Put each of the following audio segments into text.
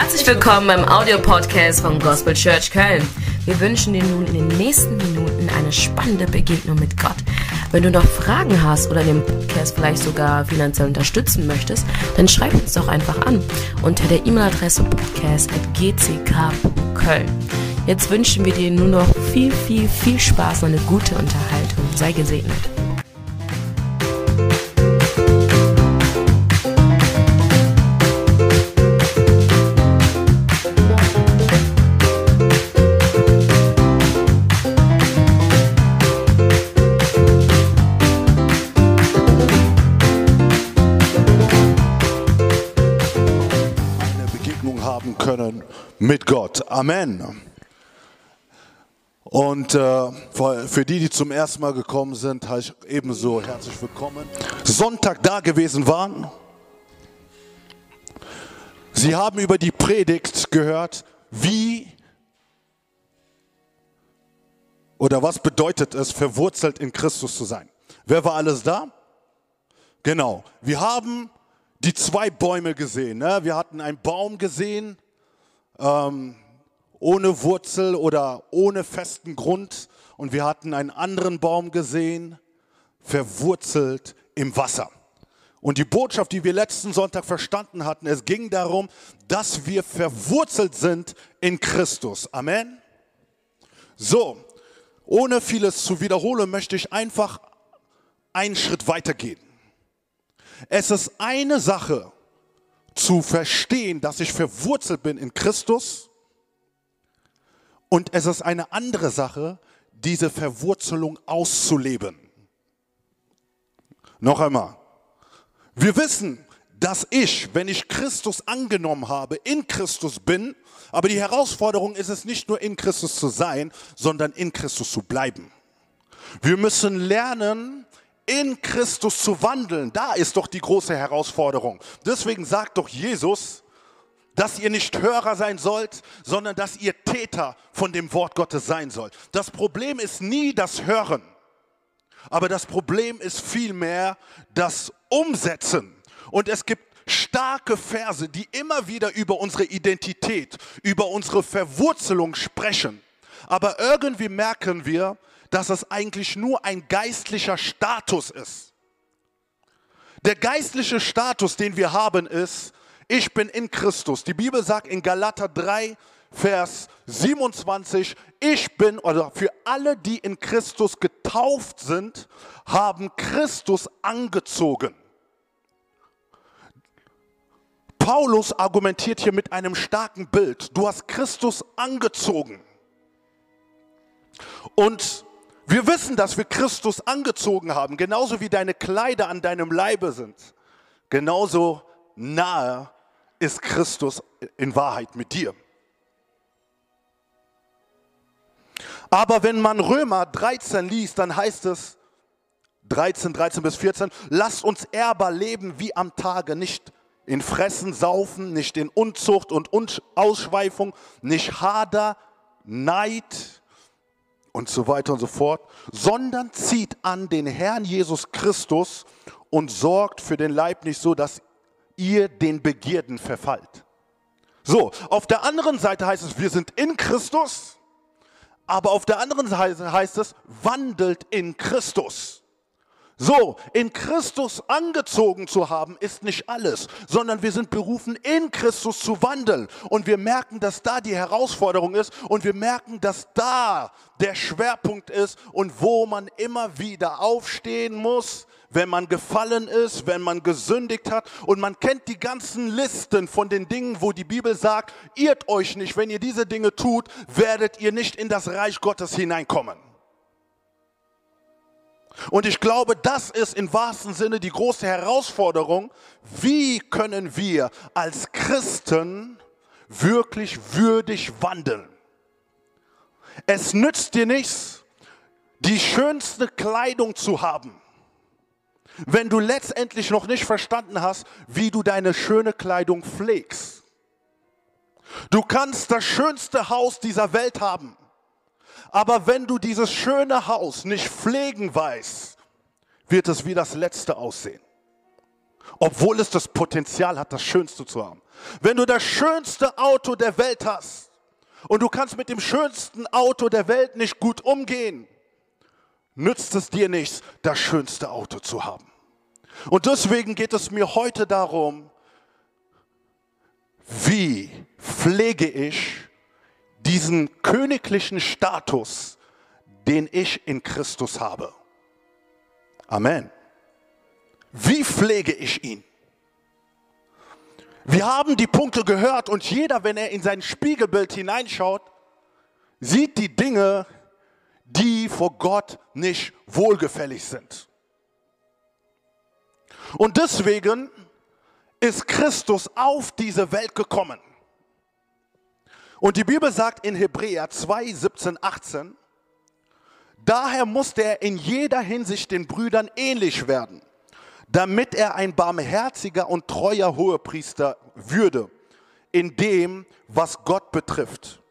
Herzlich willkommen beim Audiopodcast von Gospel Church Köln. Wir wünschen dir nun in den nächsten Minuten eine spannende Begegnung mit Gott. Wenn du noch Fragen hast oder den Podcast vielleicht sogar finanziell unterstützen möchtest, dann schreib uns doch einfach an unter der E-Mail-Adresse podcast.gck.köln. Jetzt wünschen wir dir nur noch viel, viel, viel Spaß und eine gute Unterhaltung. Sei gesegnet. Amen. Und äh, für die, die zum ersten Mal gekommen sind, heiße ich ebenso herzlich willkommen. Sonntag da gewesen waren. Sie haben über die Predigt gehört, wie oder was bedeutet es, verwurzelt in Christus zu sein. Wer war alles da? Genau. Wir haben die zwei Bäume gesehen. Ne? Wir hatten einen Baum gesehen, ähm, ohne Wurzel oder ohne festen Grund. Und wir hatten einen anderen Baum gesehen, verwurzelt im Wasser. Und die Botschaft, die wir letzten Sonntag verstanden hatten, es ging darum, dass wir verwurzelt sind in Christus. Amen. So, ohne vieles zu wiederholen, möchte ich einfach einen Schritt weitergehen. Es ist eine Sache zu verstehen, dass ich verwurzelt bin in Christus und es ist eine andere Sache, diese Verwurzelung auszuleben. Noch einmal. Wir wissen, dass ich, wenn ich Christus angenommen habe, in Christus bin, aber die Herausforderung ist es nicht nur in Christus zu sein, sondern in Christus zu bleiben. Wir müssen lernen, in Christus zu wandeln. Da ist doch die große Herausforderung. Deswegen sagt doch Jesus, dass ihr nicht Hörer sein sollt, sondern dass ihr Täter von dem Wort Gottes sein sollt. Das Problem ist nie das Hören, aber das Problem ist vielmehr das Umsetzen. Und es gibt starke Verse, die immer wieder über unsere Identität, über unsere Verwurzelung sprechen. Aber irgendwie merken wir, dass es eigentlich nur ein geistlicher Status ist. Der geistliche Status, den wir haben, ist, ich bin in Christus. Die Bibel sagt in Galater 3, Vers 27, ich bin, oder für alle, die in Christus getauft sind, haben Christus angezogen. Paulus argumentiert hier mit einem starken Bild. Du hast Christus angezogen. Und wir wissen, dass wir Christus angezogen haben, genauso wie deine Kleider an deinem Leibe sind. Genauso nahe ist Christus in Wahrheit mit dir. Aber wenn man Römer 13 liest, dann heißt es 13, 13 bis 14, lasst uns ehrbar leben wie am Tage, nicht in Fressen, Saufen, nicht in Unzucht und Un- Ausschweifung, nicht Hader, Neid und so weiter und so fort, sondern zieht an den Herrn Jesus Christus und sorgt für den Leib nicht so, dass ihr den Begierden verfallt. So, auf der anderen Seite heißt es, wir sind in Christus, aber auf der anderen Seite heißt es, wandelt in Christus. So, in Christus angezogen zu haben, ist nicht alles, sondern wir sind berufen, in Christus zu wandeln. Und wir merken, dass da die Herausforderung ist und wir merken, dass da der Schwerpunkt ist und wo man immer wieder aufstehen muss, wenn man gefallen ist, wenn man gesündigt hat. Und man kennt die ganzen Listen von den Dingen, wo die Bibel sagt, irrt euch nicht, wenn ihr diese Dinge tut, werdet ihr nicht in das Reich Gottes hineinkommen. Und ich glaube, das ist im wahrsten Sinne die große Herausforderung. Wie können wir als Christen wirklich würdig wandeln? Es nützt dir nichts, die schönste Kleidung zu haben, wenn du letztendlich noch nicht verstanden hast, wie du deine schöne Kleidung pflegst. Du kannst das schönste Haus dieser Welt haben. Aber wenn du dieses schöne Haus nicht pflegen weißt, wird es wie das letzte aussehen. Obwohl es das Potenzial hat, das Schönste zu haben. Wenn du das schönste Auto der Welt hast und du kannst mit dem schönsten Auto der Welt nicht gut umgehen, nützt es dir nichts, das schönste Auto zu haben. Und deswegen geht es mir heute darum, wie pflege ich diesen königlichen Status, den ich in Christus habe. Amen. Wie pflege ich ihn? Wir haben die Punkte gehört und jeder, wenn er in sein Spiegelbild hineinschaut, sieht die Dinge, die vor Gott nicht wohlgefällig sind. Und deswegen ist Christus auf diese Welt gekommen. Und die Bibel sagt in Hebräer 2, 17, 18, daher musste er in jeder Hinsicht den Brüdern ähnlich werden damit er ein barmherziger und treuer Hohepriester würde in dem, was Gott betrifft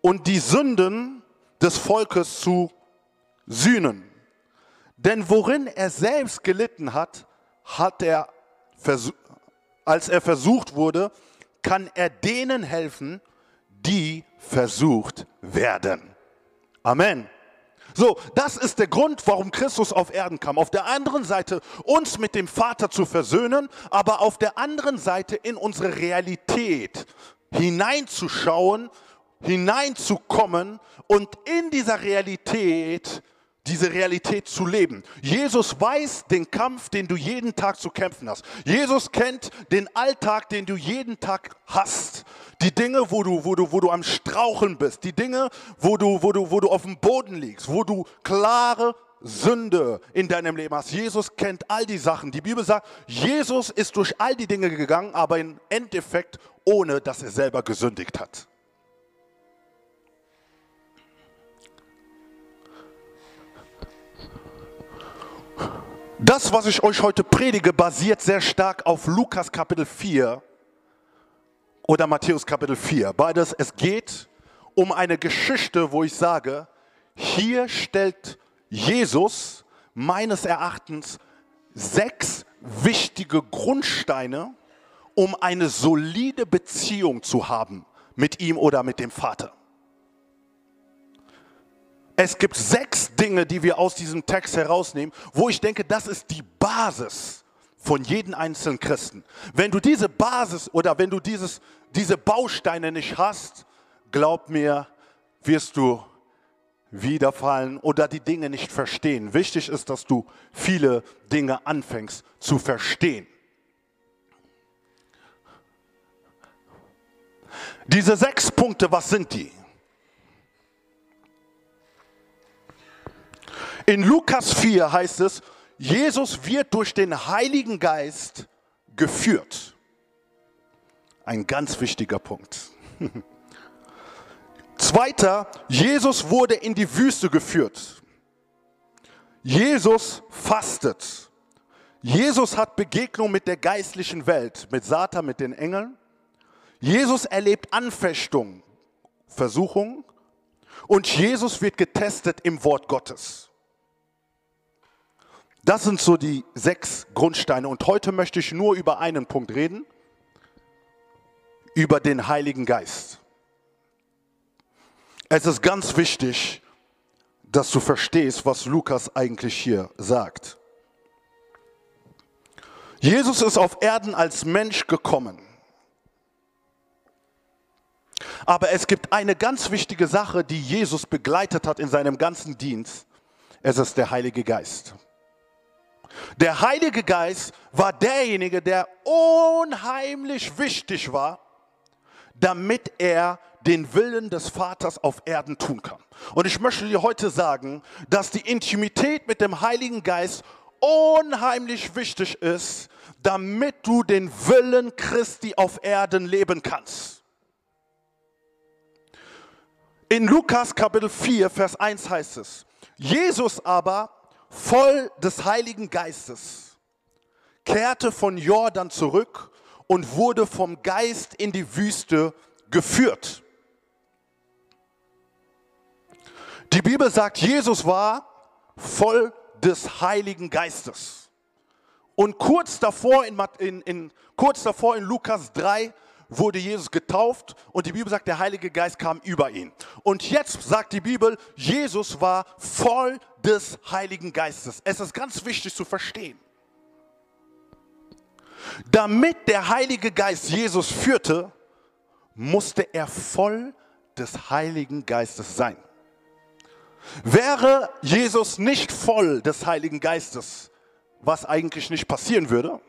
und die Sünden des Volkes zu sühnen. Denn worin er selbst gelitten hat, hat er, als er versucht wurde, kann er denen helfen, die versucht werden. Amen. So, das ist der Grund, warum Christus auf Erden kam. Auf der anderen Seite uns mit dem Vater zu versöhnen, aber auf der anderen Seite in unsere Realität hineinzuschauen, hineinzukommen und in dieser Realität diese Realität zu leben. Jesus weiß den Kampf, den du jeden Tag zu kämpfen hast. Jesus kennt den Alltag, den du jeden Tag hast. Die Dinge, wo du, wo du, wo du am Straucheln bist. Die Dinge, wo du, wo du, wo du auf dem Boden liegst, wo du klare Sünde in deinem Leben hast. Jesus kennt all die Sachen. Die Bibel sagt, Jesus ist durch all die Dinge gegangen, aber im Endeffekt ohne, dass er selber gesündigt hat. Das, was ich euch heute predige, basiert sehr stark auf Lukas Kapitel 4 oder Matthäus Kapitel 4. Beides, es geht um eine Geschichte, wo ich sage, hier stellt Jesus meines Erachtens sechs wichtige Grundsteine, um eine solide Beziehung zu haben mit ihm oder mit dem Vater. Es gibt sechs Dinge, die wir aus diesem Text herausnehmen, wo ich denke, das ist die Basis von jedem einzelnen Christen. Wenn du diese Basis oder wenn du dieses, diese Bausteine nicht hast, glaub mir, wirst du wiederfallen oder die Dinge nicht verstehen. Wichtig ist, dass du viele Dinge anfängst zu verstehen. Diese sechs Punkte, was sind die? In Lukas 4 heißt es, Jesus wird durch den Heiligen Geist geführt. Ein ganz wichtiger Punkt. Zweiter, Jesus wurde in die Wüste geführt. Jesus fastet. Jesus hat Begegnung mit der geistlichen Welt, mit Satan, mit den Engeln. Jesus erlebt Anfechtung, Versuchung. Und Jesus wird getestet im Wort Gottes. Das sind so die sechs Grundsteine. Und heute möchte ich nur über einen Punkt reden, über den Heiligen Geist. Es ist ganz wichtig, dass du verstehst, was Lukas eigentlich hier sagt. Jesus ist auf Erden als Mensch gekommen. Aber es gibt eine ganz wichtige Sache, die Jesus begleitet hat in seinem ganzen Dienst. Es ist der Heilige Geist. Der Heilige Geist war derjenige, der unheimlich wichtig war, damit er den Willen des Vaters auf Erden tun kann. Und ich möchte dir heute sagen, dass die Intimität mit dem Heiligen Geist unheimlich wichtig ist, damit du den Willen Christi auf Erden leben kannst. In Lukas Kapitel 4, Vers 1 heißt es, Jesus aber voll des Heiligen Geistes, kehrte von Jordan zurück und wurde vom Geist in die Wüste geführt. Die Bibel sagt, Jesus war voll des Heiligen Geistes. Und kurz davor in, in, in, kurz davor in Lukas 3 wurde Jesus getauft und die Bibel sagt, der Heilige Geist kam über ihn. Und jetzt sagt die Bibel, Jesus war voll des Heiligen Geistes. Es ist ganz wichtig zu verstehen. Damit der Heilige Geist Jesus führte, musste er voll des Heiligen Geistes sein. Wäre Jesus nicht voll des Heiligen Geistes, was eigentlich nicht passieren würde,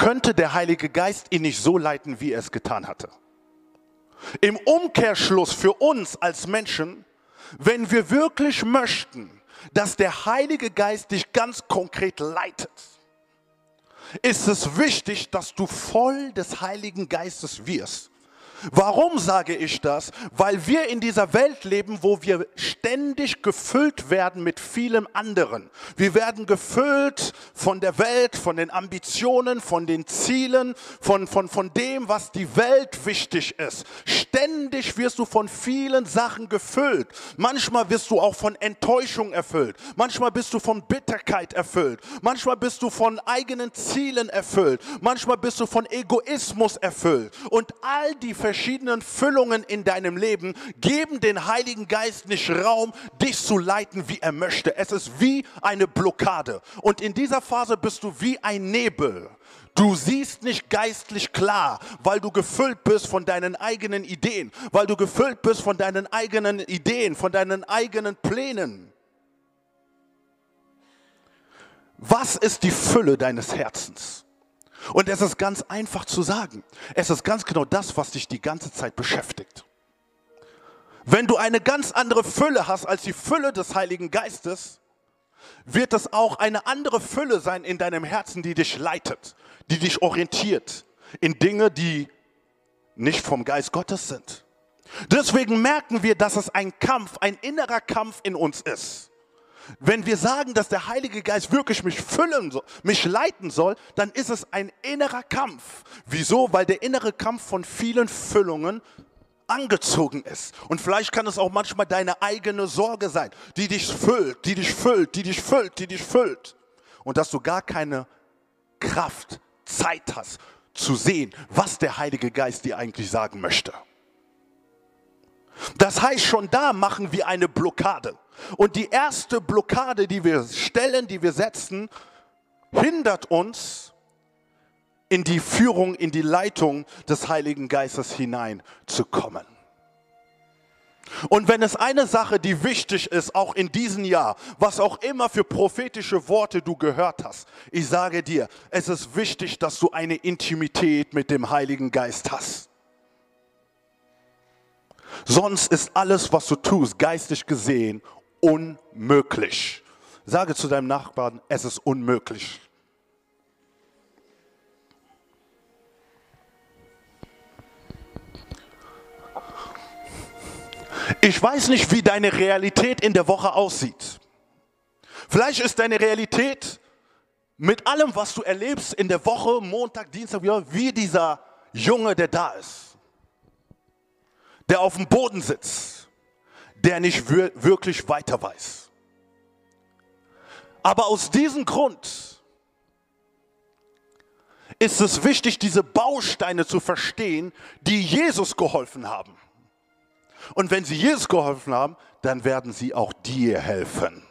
könnte der Heilige Geist ihn nicht so leiten, wie er es getan hatte. Im Umkehrschluss für uns als Menschen, wenn wir wirklich möchten, dass der Heilige Geist dich ganz konkret leitet, ist es wichtig, dass du voll des Heiligen Geistes wirst. Warum sage ich das? Weil wir in dieser Welt leben, wo wir ständig gefüllt werden mit vielem anderen. Wir werden gefüllt von der Welt, von den Ambitionen, von den Zielen, von, von, von dem, was die Welt wichtig ist. Ständig wirst du von vielen Sachen gefüllt. Manchmal wirst du auch von Enttäuschung erfüllt. Manchmal bist du von Bitterkeit erfüllt. Manchmal bist du von eigenen Zielen erfüllt. Manchmal bist du von Egoismus erfüllt. Und all die verschiedenen Füllungen in deinem Leben geben den Heiligen Geist nicht Raum, dich zu leiten, wie er möchte. Es ist wie eine Blockade. Und in dieser Phase bist du wie ein Nebel. Du siehst nicht geistlich klar, weil du gefüllt bist von deinen eigenen Ideen, weil du gefüllt bist von deinen eigenen Ideen, von deinen eigenen Plänen. Was ist die Fülle deines Herzens? Und es ist ganz einfach zu sagen. Es ist ganz genau das, was dich die ganze Zeit beschäftigt. Wenn du eine ganz andere Fülle hast als die Fülle des Heiligen Geistes, wird es auch eine andere Fülle sein in deinem Herzen, die dich leitet, die dich orientiert in Dinge, die nicht vom Geist Gottes sind. Deswegen merken wir, dass es ein Kampf, ein innerer Kampf in uns ist. Wenn wir sagen, dass der Heilige Geist wirklich mich füllen soll, mich leiten soll, dann ist es ein innerer Kampf. Wieso? Weil der innere Kampf von vielen Füllungen angezogen ist. Und vielleicht kann es auch manchmal deine eigene Sorge sein, die dich füllt, die dich füllt, die dich füllt, die dich füllt. Und dass du gar keine Kraft, Zeit hast zu sehen, was der Heilige Geist dir eigentlich sagen möchte. Das heißt, schon da machen wir eine Blockade. Und die erste Blockade, die wir stellen, die wir setzen, hindert uns, in die Führung, in die Leitung des Heiligen Geistes hineinzukommen. Und wenn es eine Sache, die wichtig ist, auch in diesem Jahr, was auch immer für prophetische Worte du gehört hast, ich sage dir, es ist wichtig, dass du eine Intimität mit dem Heiligen Geist hast. Sonst ist alles, was du tust, geistig gesehen, unmöglich. Sage zu deinem Nachbarn, es ist unmöglich. Ich weiß nicht, wie deine Realität in der Woche aussieht. Vielleicht ist deine Realität mit allem, was du erlebst in der Woche, Montag, Dienstag, wie dieser Junge, der da ist, der auf dem Boden sitzt der nicht wirklich weiter weiß. Aber aus diesem Grund ist es wichtig, diese Bausteine zu verstehen, die Jesus geholfen haben. Und wenn sie Jesus geholfen haben, dann werden sie auch dir helfen.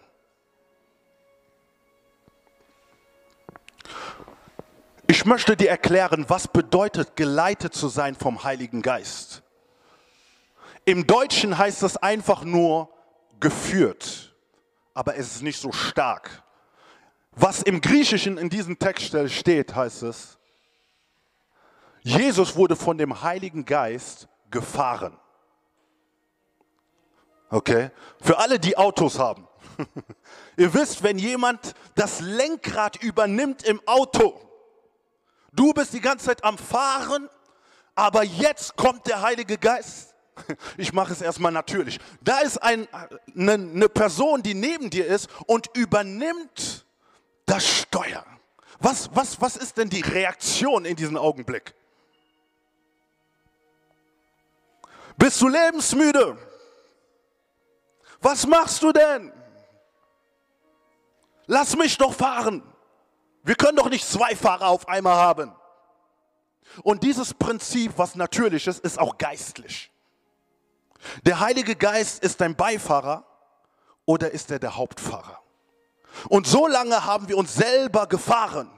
Ich möchte dir erklären, was bedeutet, geleitet zu sein vom Heiligen Geist. Im Deutschen heißt es einfach nur geführt, aber es ist nicht so stark. Was im Griechischen in diesem Text steht, heißt es, Jesus wurde von dem Heiligen Geist gefahren. Okay? Für alle, die Autos haben. Ihr wisst, wenn jemand das Lenkrad übernimmt im Auto, du bist die ganze Zeit am Fahren, aber jetzt kommt der Heilige Geist ich mache es erstmal natürlich. Da ist ein, eine, eine Person, die neben dir ist und übernimmt das Steuer. Was, was, was ist denn die Reaktion in diesem Augenblick? Bist du lebensmüde? Was machst du denn? Lass mich doch fahren. Wir können doch nicht zwei Fahrer auf einmal haben. Und dieses Prinzip, was natürlich ist, ist auch geistlich. Der Heilige Geist ist dein Beifahrer oder ist er der Hauptfahrer? Und so lange haben wir uns selber gefahren.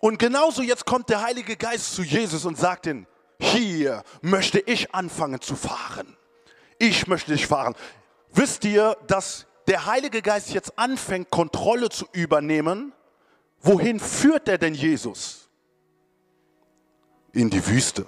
Und genauso jetzt kommt der Heilige Geist zu Jesus und sagt ihm, hier möchte ich anfangen zu fahren. Ich möchte dich fahren. Wisst ihr, dass der Heilige Geist jetzt anfängt, Kontrolle zu übernehmen? Wohin führt er denn Jesus? In die Wüste.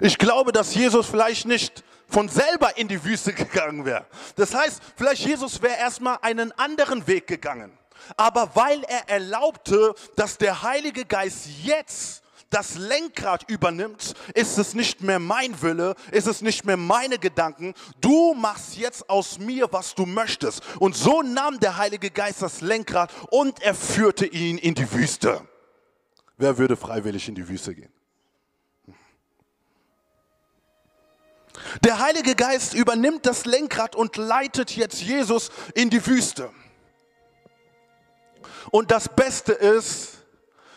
Ich glaube, dass Jesus vielleicht nicht von selber in die Wüste gegangen wäre. Das heißt, vielleicht Jesus wäre erstmal einen anderen Weg gegangen. Aber weil er erlaubte, dass der Heilige Geist jetzt das Lenkrad übernimmt, ist es nicht mehr mein Wille, ist es nicht mehr meine Gedanken. Du machst jetzt aus mir, was du möchtest. Und so nahm der Heilige Geist das Lenkrad und er führte ihn in die Wüste. Wer würde freiwillig in die Wüste gehen? Der Heilige Geist übernimmt das Lenkrad und leitet jetzt Jesus in die Wüste. Und das Beste ist,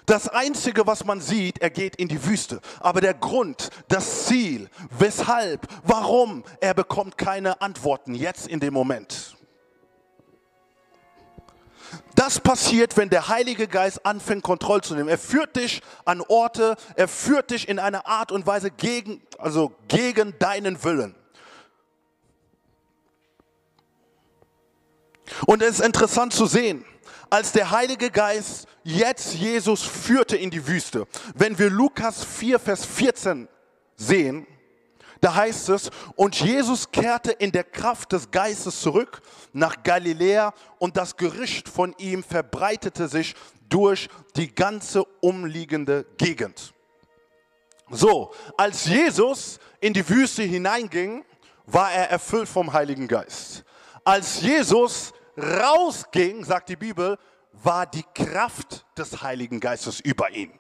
das Einzige, was man sieht, er geht in die Wüste. Aber der Grund, das Ziel, weshalb, warum, er bekommt keine Antworten jetzt in dem Moment. Das passiert, wenn der Heilige Geist anfängt, Kontrolle zu nehmen. Er führt dich an Orte, er führt dich in einer Art und Weise gegen, also gegen deinen Willen. Und es ist interessant zu sehen, als der Heilige Geist jetzt Jesus führte in die Wüste. Wenn wir Lukas 4, Vers 14 sehen, da heißt es, und Jesus kehrte in der Kraft des Geistes zurück nach Galiläa und das Gerücht von ihm verbreitete sich durch die ganze umliegende Gegend. So, als Jesus in die Wüste hineinging, war er erfüllt vom Heiligen Geist. Als Jesus rausging, sagt die Bibel, war die Kraft des Heiligen Geistes über ihn.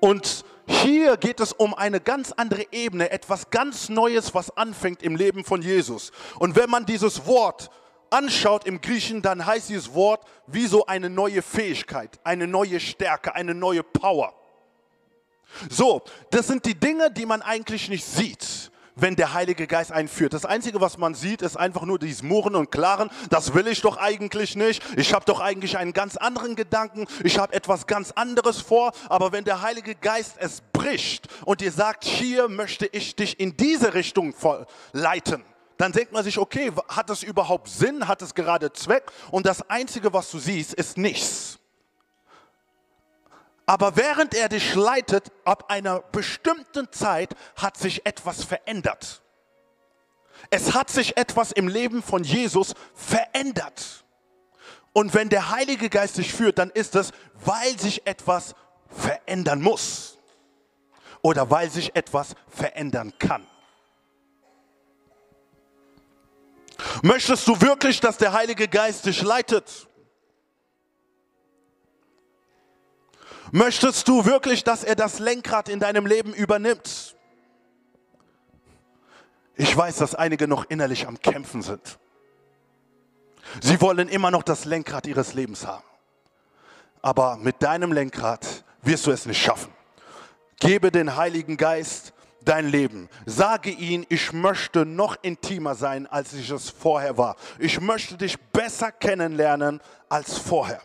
Und hier geht es um eine ganz andere Ebene, etwas ganz Neues, was anfängt im Leben von Jesus. Und wenn man dieses Wort anschaut im Griechen, dann heißt dieses Wort wie so eine neue Fähigkeit, eine neue Stärke, eine neue Power. So, das sind die Dinge, die man eigentlich nicht sieht wenn der Heilige Geist einführt. Das Einzige, was man sieht, ist einfach nur dieses Murren und Klaren. Das will ich doch eigentlich nicht. Ich habe doch eigentlich einen ganz anderen Gedanken. Ich habe etwas ganz anderes vor. Aber wenn der Heilige Geist es bricht und dir sagt, hier möchte ich dich in diese Richtung leiten, dann denkt man sich, okay, hat es überhaupt Sinn? Hat es gerade Zweck? Und das Einzige, was du siehst, ist nichts. Aber während er dich leitet, ab einer bestimmten Zeit hat sich etwas verändert. Es hat sich etwas im Leben von Jesus verändert. Und wenn der Heilige Geist dich führt, dann ist es, weil sich etwas verändern muss oder weil sich etwas verändern kann. Möchtest du wirklich, dass der Heilige Geist dich leitet? Möchtest du wirklich, dass er das Lenkrad in deinem Leben übernimmt? Ich weiß, dass einige noch innerlich am Kämpfen sind. Sie wollen immer noch das Lenkrad ihres Lebens haben. Aber mit deinem Lenkrad wirst du es nicht schaffen. Gebe den Heiligen Geist dein Leben. Sage ihn, ich möchte noch intimer sein, als ich es vorher war. Ich möchte dich besser kennenlernen als vorher.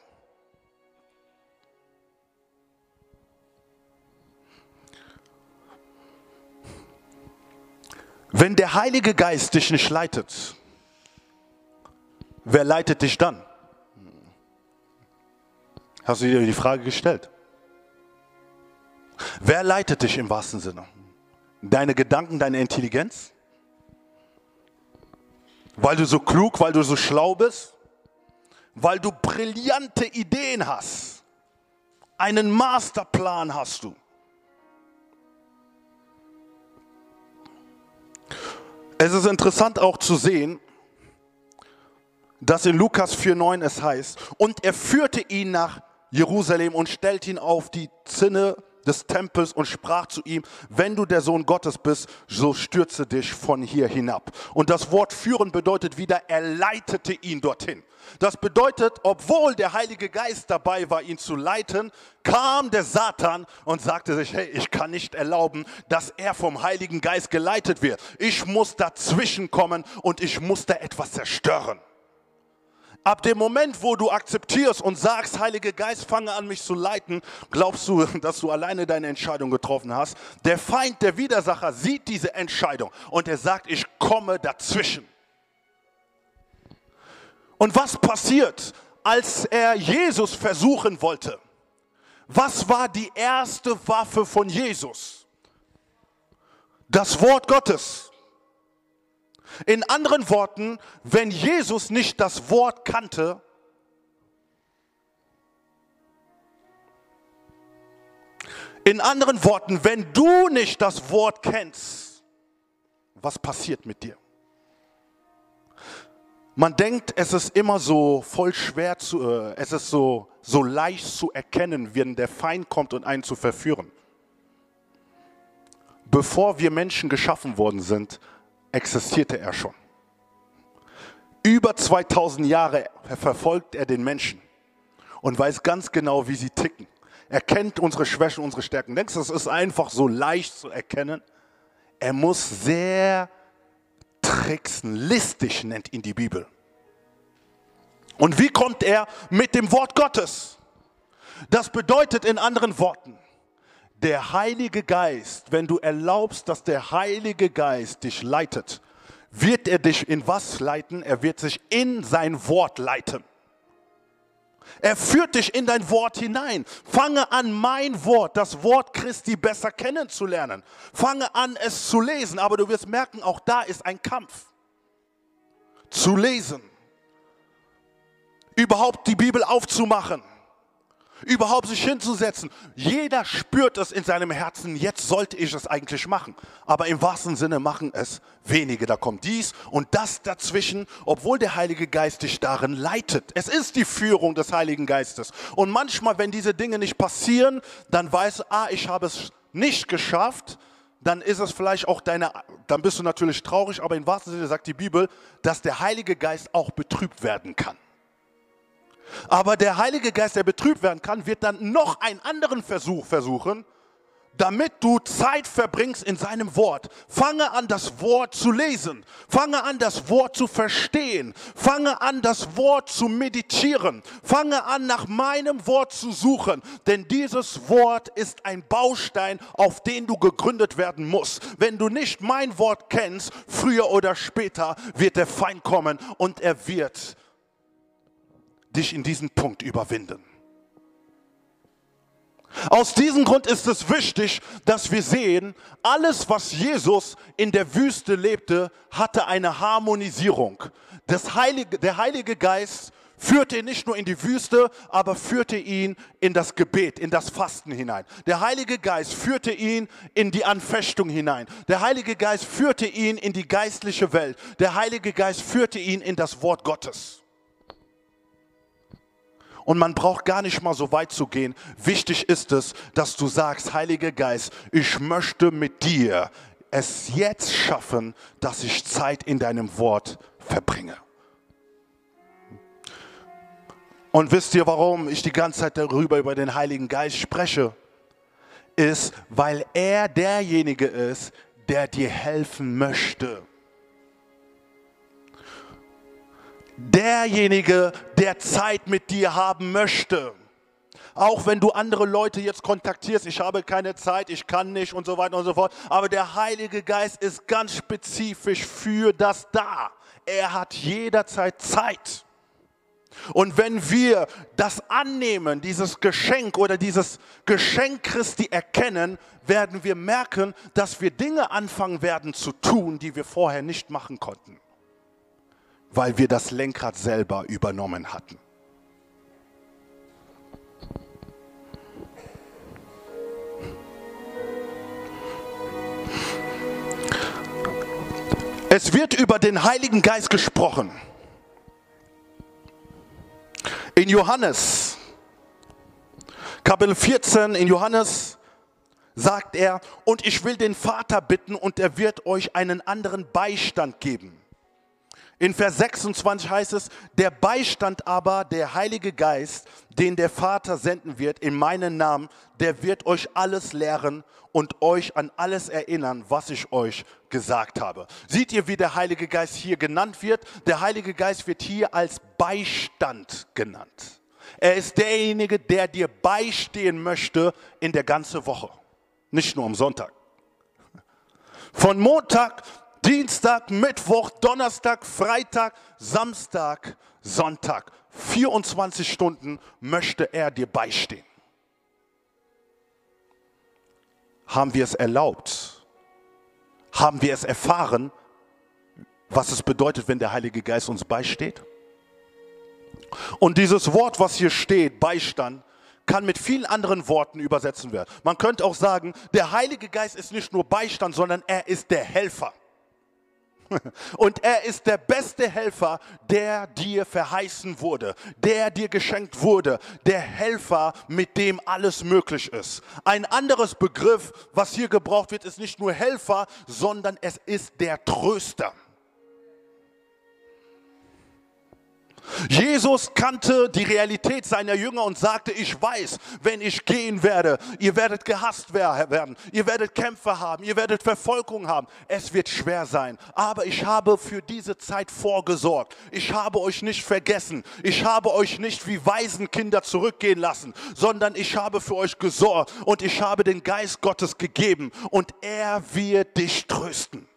Wenn der Heilige Geist dich nicht leitet, wer leitet dich dann? Hast du dir die Frage gestellt? Wer leitet dich im wahrsten Sinne? Deine Gedanken, deine Intelligenz? Weil du so klug, weil du so schlau bist? Weil du brillante Ideen hast? Einen Masterplan hast du? Es ist interessant auch zu sehen, dass in Lukas 4,9 es heißt, und er führte ihn nach Jerusalem und stellte ihn auf die Zinne des Tempels und sprach zu ihm, wenn du der Sohn Gottes bist, so stürze dich von hier hinab. Und das Wort führen bedeutet wieder, er leitete ihn dorthin. Das bedeutet, obwohl der Heilige Geist dabei war, ihn zu leiten, kam der Satan und sagte sich, hey, ich kann nicht erlauben, dass er vom Heiligen Geist geleitet wird. Ich muss dazwischen kommen und ich muss da etwas zerstören. Ab dem Moment, wo du akzeptierst und sagst, Heiliger Geist, fange an, mich zu leiten, glaubst du, dass du alleine deine Entscheidung getroffen hast. Der Feind, der Widersacher sieht diese Entscheidung und er sagt, ich komme dazwischen. Und was passiert, als er Jesus versuchen wollte? Was war die erste Waffe von Jesus? Das Wort Gottes. In anderen Worten, wenn Jesus nicht das Wort kannte, in anderen Worten, wenn du nicht das Wort kennst, was passiert mit dir? Man denkt, es ist immer so voll schwer zu, äh, es ist so, so leicht zu erkennen, wenn der Feind kommt und einen zu verführen. Bevor wir Menschen geschaffen worden sind, existierte er schon. Über 2000 Jahre verfolgt er den Menschen und weiß ganz genau, wie sie ticken. Er kennt unsere Schwächen, unsere Stärken. Denkst du, es ist einfach so leicht zu erkennen? Er muss sehr tricksen, listig nennt ihn die Bibel. Und wie kommt er mit dem Wort Gottes? Das bedeutet in anderen Worten, der Heilige Geist, wenn du erlaubst, dass der Heilige Geist dich leitet, wird er dich in was leiten? Er wird sich in sein Wort leiten. Er führt dich in dein Wort hinein. Fange an, mein Wort, das Wort Christi besser kennenzulernen. Fange an, es zu lesen. Aber du wirst merken, auch da ist ein Kampf. Zu lesen. Überhaupt die Bibel aufzumachen überhaupt sich hinzusetzen. Jeder spürt es in seinem Herzen, jetzt sollte ich es eigentlich machen. Aber im wahrsten Sinne machen es wenige. Da kommt dies und das dazwischen, obwohl der Heilige Geist dich darin leitet. Es ist die Führung des Heiligen Geistes. Und manchmal, wenn diese Dinge nicht passieren, dann weißt du, ah, ich habe es nicht geschafft, dann ist es vielleicht auch deine, dann bist du natürlich traurig, aber im wahrsten Sinne sagt die Bibel, dass der Heilige Geist auch betrübt werden kann. Aber der Heilige Geist, der betrübt werden kann, wird dann noch einen anderen Versuch versuchen, damit du Zeit verbringst in seinem Wort. Fange an, das Wort zu lesen. Fange an, das Wort zu verstehen. Fange an, das Wort zu meditieren. Fange an, nach meinem Wort zu suchen. Denn dieses Wort ist ein Baustein, auf den du gegründet werden musst. Wenn du nicht mein Wort kennst, früher oder später wird der Feind kommen und er wird dich in diesen Punkt überwinden. Aus diesem Grund ist es wichtig, dass wir sehen, alles, was Jesus in der Wüste lebte, hatte eine Harmonisierung. Heilige, der Heilige Geist führte ihn nicht nur in die Wüste, aber führte ihn in das Gebet, in das Fasten hinein. Der Heilige Geist führte ihn in die Anfechtung hinein. Der Heilige Geist führte ihn in die geistliche Welt. Der Heilige Geist führte ihn in das Wort Gottes. Und man braucht gar nicht mal so weit zu gehen. Wichtig ist es, dass du sagst, Heiliger Geist, ich möchte mit dir es jetzt schaffen, dass ich Zeit in deinem Wort verbringe. Und wisst ihr, warum ich die ganze Zeit darüber über den Heiligen Geist spreche? Ist, weil er derjenige ist, der dir helfen möchte. Derjenige, der Zeit mit dir haben möchte. Auch wenn du andere Leute jetzt kontaktierst, ich habe keine Zeit, ich kann nicht und so weiter und so fort. Aber der Heilige Geist ist ganz spezifisch für das da. Er hat jederzeit Zeit. Und wenn wir das annehmen, dieses Geschenk oder dieses Geschenk Christi erkennen, werden wir merken, dass wir Dinge anfangen werden zu tun, die wir vorher nicht machen konnten weil wir das Lenkrad selber übernommen hatten. Es wird über den Heiligen Geist gesprochen. In Johannes, Kapitel 14, in Johannes sagt er, und ich will den Vater bitten und er wird euch einen anderen Beistand geben. In Vers 26 heißt es, der Beistand aber, der Heilige Geist, den der Vater senden wird in meinen Namen, der wird euch alles lehren und euch an alles erinnern, was ich euch gesagt habe. Seht ihr, wie der Heilige Geist hier genannt wird? Der Heilige Geist wird hier als Beistand genannt. Er ist derjenige, der dir beistehen möchte in der ganzen Woche nicht nur am Sonntag. Von Montag, Dienstag, Mittwoch, Donnerstag, Freitag, Samstag, Sonntag. 24 Stunden möchte er dir beistehen. Haben wir es erlaubt? Haben wir es erfahren, was es bedeutet, wenn der Heilige Geist uns beisteht? Und dieses Wort, was hier steht, Beistand, kann mit vielen anderen Worten übersetzen werden. Man könnte auch sagen, der Heilige Geist ist nicht nur Beistand, sondern er ist der Helfer. Und er ist der beste Helfer, der dir verheißen wurde, der dir geschenkt wurde, der Helfer, mit dem alles möglich ist. Ein anderes Begriff, was hier gebraucht wird, ist nicht nur Helfer, sondern es ist der Tröster. Jesus kannte die Realität seiner Jünger und sagte, ich weiß, wenn ich gehen werde, ihr werdet gehasst werden, ihr werdet Kämpfe haben, ihr werdet Verfolgung haben. Es wird schwer sein, aber ich habe für diese Zeit vorgesorgt. Ich habe euch nicht vergessen. Ich habe euch nicht wie Waisenkinder zurückgehen lassen, sondern ich habe für euch gesorgt und ich habe den Geist Gottes gegeben und er wird dich trösten.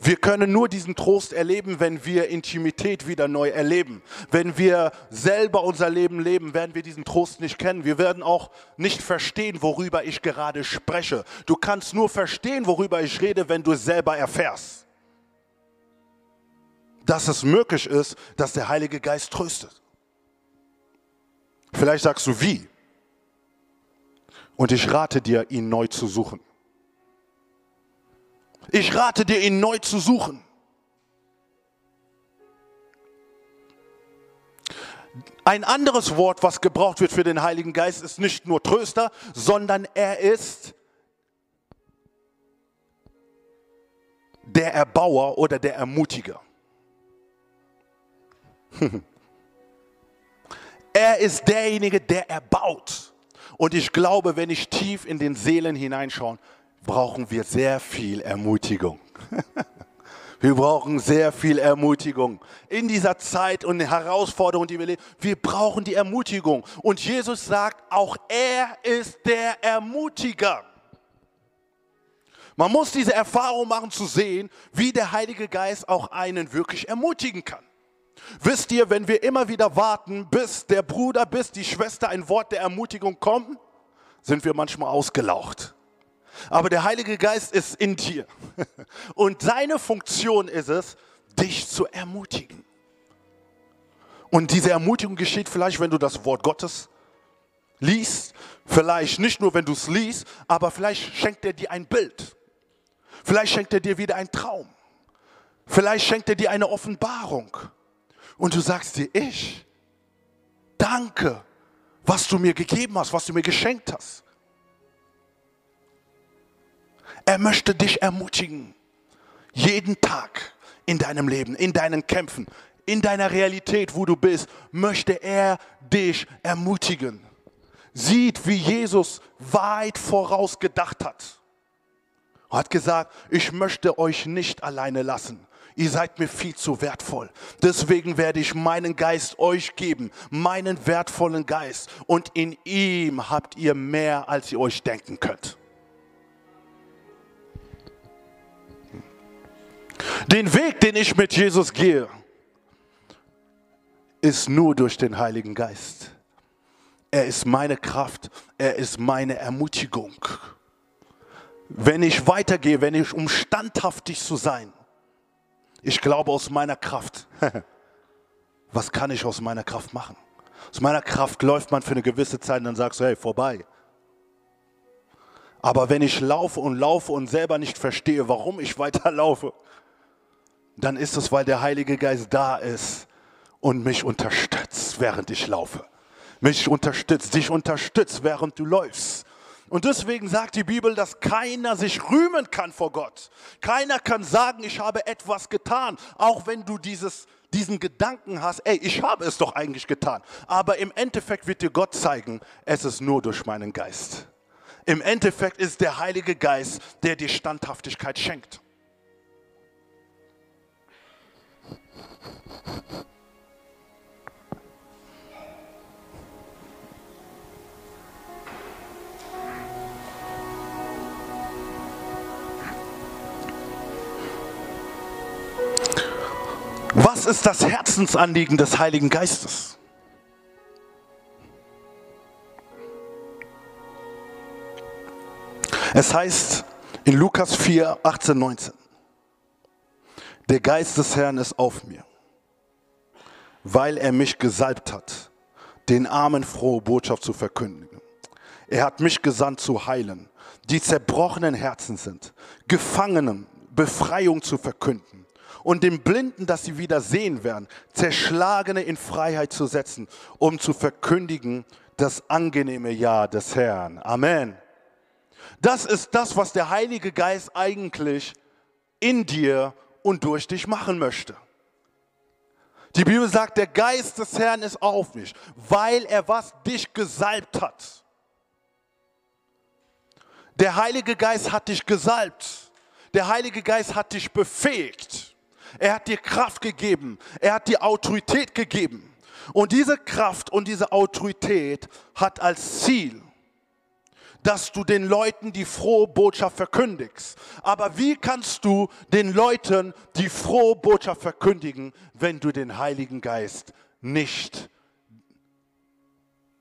Wir können nur diesen Trost erleben, wenn wir Intimität wieder neu erleben. Wenn wir selber unser Leben leben, werden wir diesen Trost nicht kennen. Wir werden auch nicht verstehen, worüber ich gerade spreche. Du kannst nur verstehen, worüber ich rede, wenn du es selber erfährst. Dass es möglich ist, dass der Heilige Geist tröstet. Vielleicht sagst du wie. Und ich rate dir, ihn neu zu suchen. Ich rate dir, ihn neu zu suchen. Ein anderes Wort, was gebraucht wird für den Heiligen Geist, ist nicht nur Tröster, sondern er ist der Erbauer oder der Ermutiger. er ist derjenige, der erbaut. Und ich glaube, wenn ich tief in den Seelen hineinschaue, brauchen wir sehr viel Ermutigung. Wir brauchen sehr viel Ermutigung in dieser Zeit und Herausforderung, die wir leben. Wir brauchen die Ermutigung. Und Jesus sagt, auch er ist der Ermutiger. Man muss diese Erfahrung machen zu sehen, wie der Heilige Geist auch einen wirklich ermutigen kann. Wisst ihr, wenn wir immer wieder warten, bis der Bruder, bis die Schwester ein Wort der Ermutigung kommt, sind wir manchmal ausgelaucht. Aber der Heilige Geist ist in dir. Und seine Funktion ist es, dich zu ermutigen. Und diese Ermutigung geschieht vielleicht, wenn du das Wort Gottes liest. Vielleicht nicht nur, wenn du es liest, aber vielleicht schenkt er dir ein Bild. Vielleicht schenkt er dir wieder einen Traum. Vielleicht schenkt er dir eine Offenbarung. Und du sagst dir, ich, danke, was du mir gegeben hast, was du mir geschenkt hast. Er möchte dich ermutigen. Jeden Tag in deinem Leben, in deinen Kämpfen, in deiner Realität, wo du bist, möchte er dich ermutigen. Sieht, wie Jesus weit voraus gedacht hat. Er hat gesagt, ich möchte euch nicht alleine lassen. Ihr seid mir viel zu wertvoll. Deswegen werde ich meinen Geist euch geben, meinen wertvollen Geist. Und in ihm habt ihr mehr, als ihr euch denken könnt. Den Weg, den ich mit Jesus gehe, ist nur durch den Heiligen Geist. Er ist meine Kraft, er ist meine Ermutigung. Wenn ich weitergehe, wenn ich um standhaftig zu sein, ich glaube aus meiner Kraft. Was kann ich aus meiner Kraft machen? Aus meiner Kraft läuft man für eine gewisse Zeit und dann sagst du, hey, vorbei. Aber wenn ich laufe und laufe und selber nicht verstehe, warum ich weiterlaufe, dann ist es, weil der Heilige Geist da ist und mich unterstützt, während ich laufe. Mich unterstützt, dich unterstützt, während du läufst. Und deswegen sagt die Bibel, dass keiner sich rühmen kann vor Gott. Keiner kann sagen, ich habe etwas getan, auch wenn du dieses, diesen Gedanken hast, ey, ich habe es doch eigentlich getan. Aber im Endeffekt wird dir Gott zeigen, es ist nur durch meinen Geist. Im Endeffekt ist der Heilige Geist, der dir Standhaftigkeit schenkt. Was ist das Herzensanliegen des Heiligen Geistes? Es heißt in Lukas 4, 18, 19, der Geist des Herrn ist auf mir, weil er mich gesalbt hat, den Armen frohe Botschaft zu verkündigen. Er hat mich gesandt zu heilen, die zerbrochenen Herzen sind, Gefangenen Befreiung zu verkünden und den Blinden, dass sie wieder sehen werden, Zerschlagene in Freiheit zu setzen, um zu verkündigen das angenehme Ja des Herrn. Amen. Das ist das, was der Heilige Geist eigentlich in dir und durch dich machen möchte. Die Bibel sagt, der Geist des Herrn ist auf mich, weil er was dich gesalbt hat. Der Heilige Geist hat dich gesalbt. Der Heilige Geist hat dich befähigt. Er hat dir Kraft gegeben. Er hat dir Autorität gegeben. Und diese Kraft und diese Autorität hat als Ziel, dass du den Leuten die frohe Botschaft verkündigst. Aber wie kannst du den Leuten die frohe Botschaft verkündigen, wenn du den Heiligen Geist nicht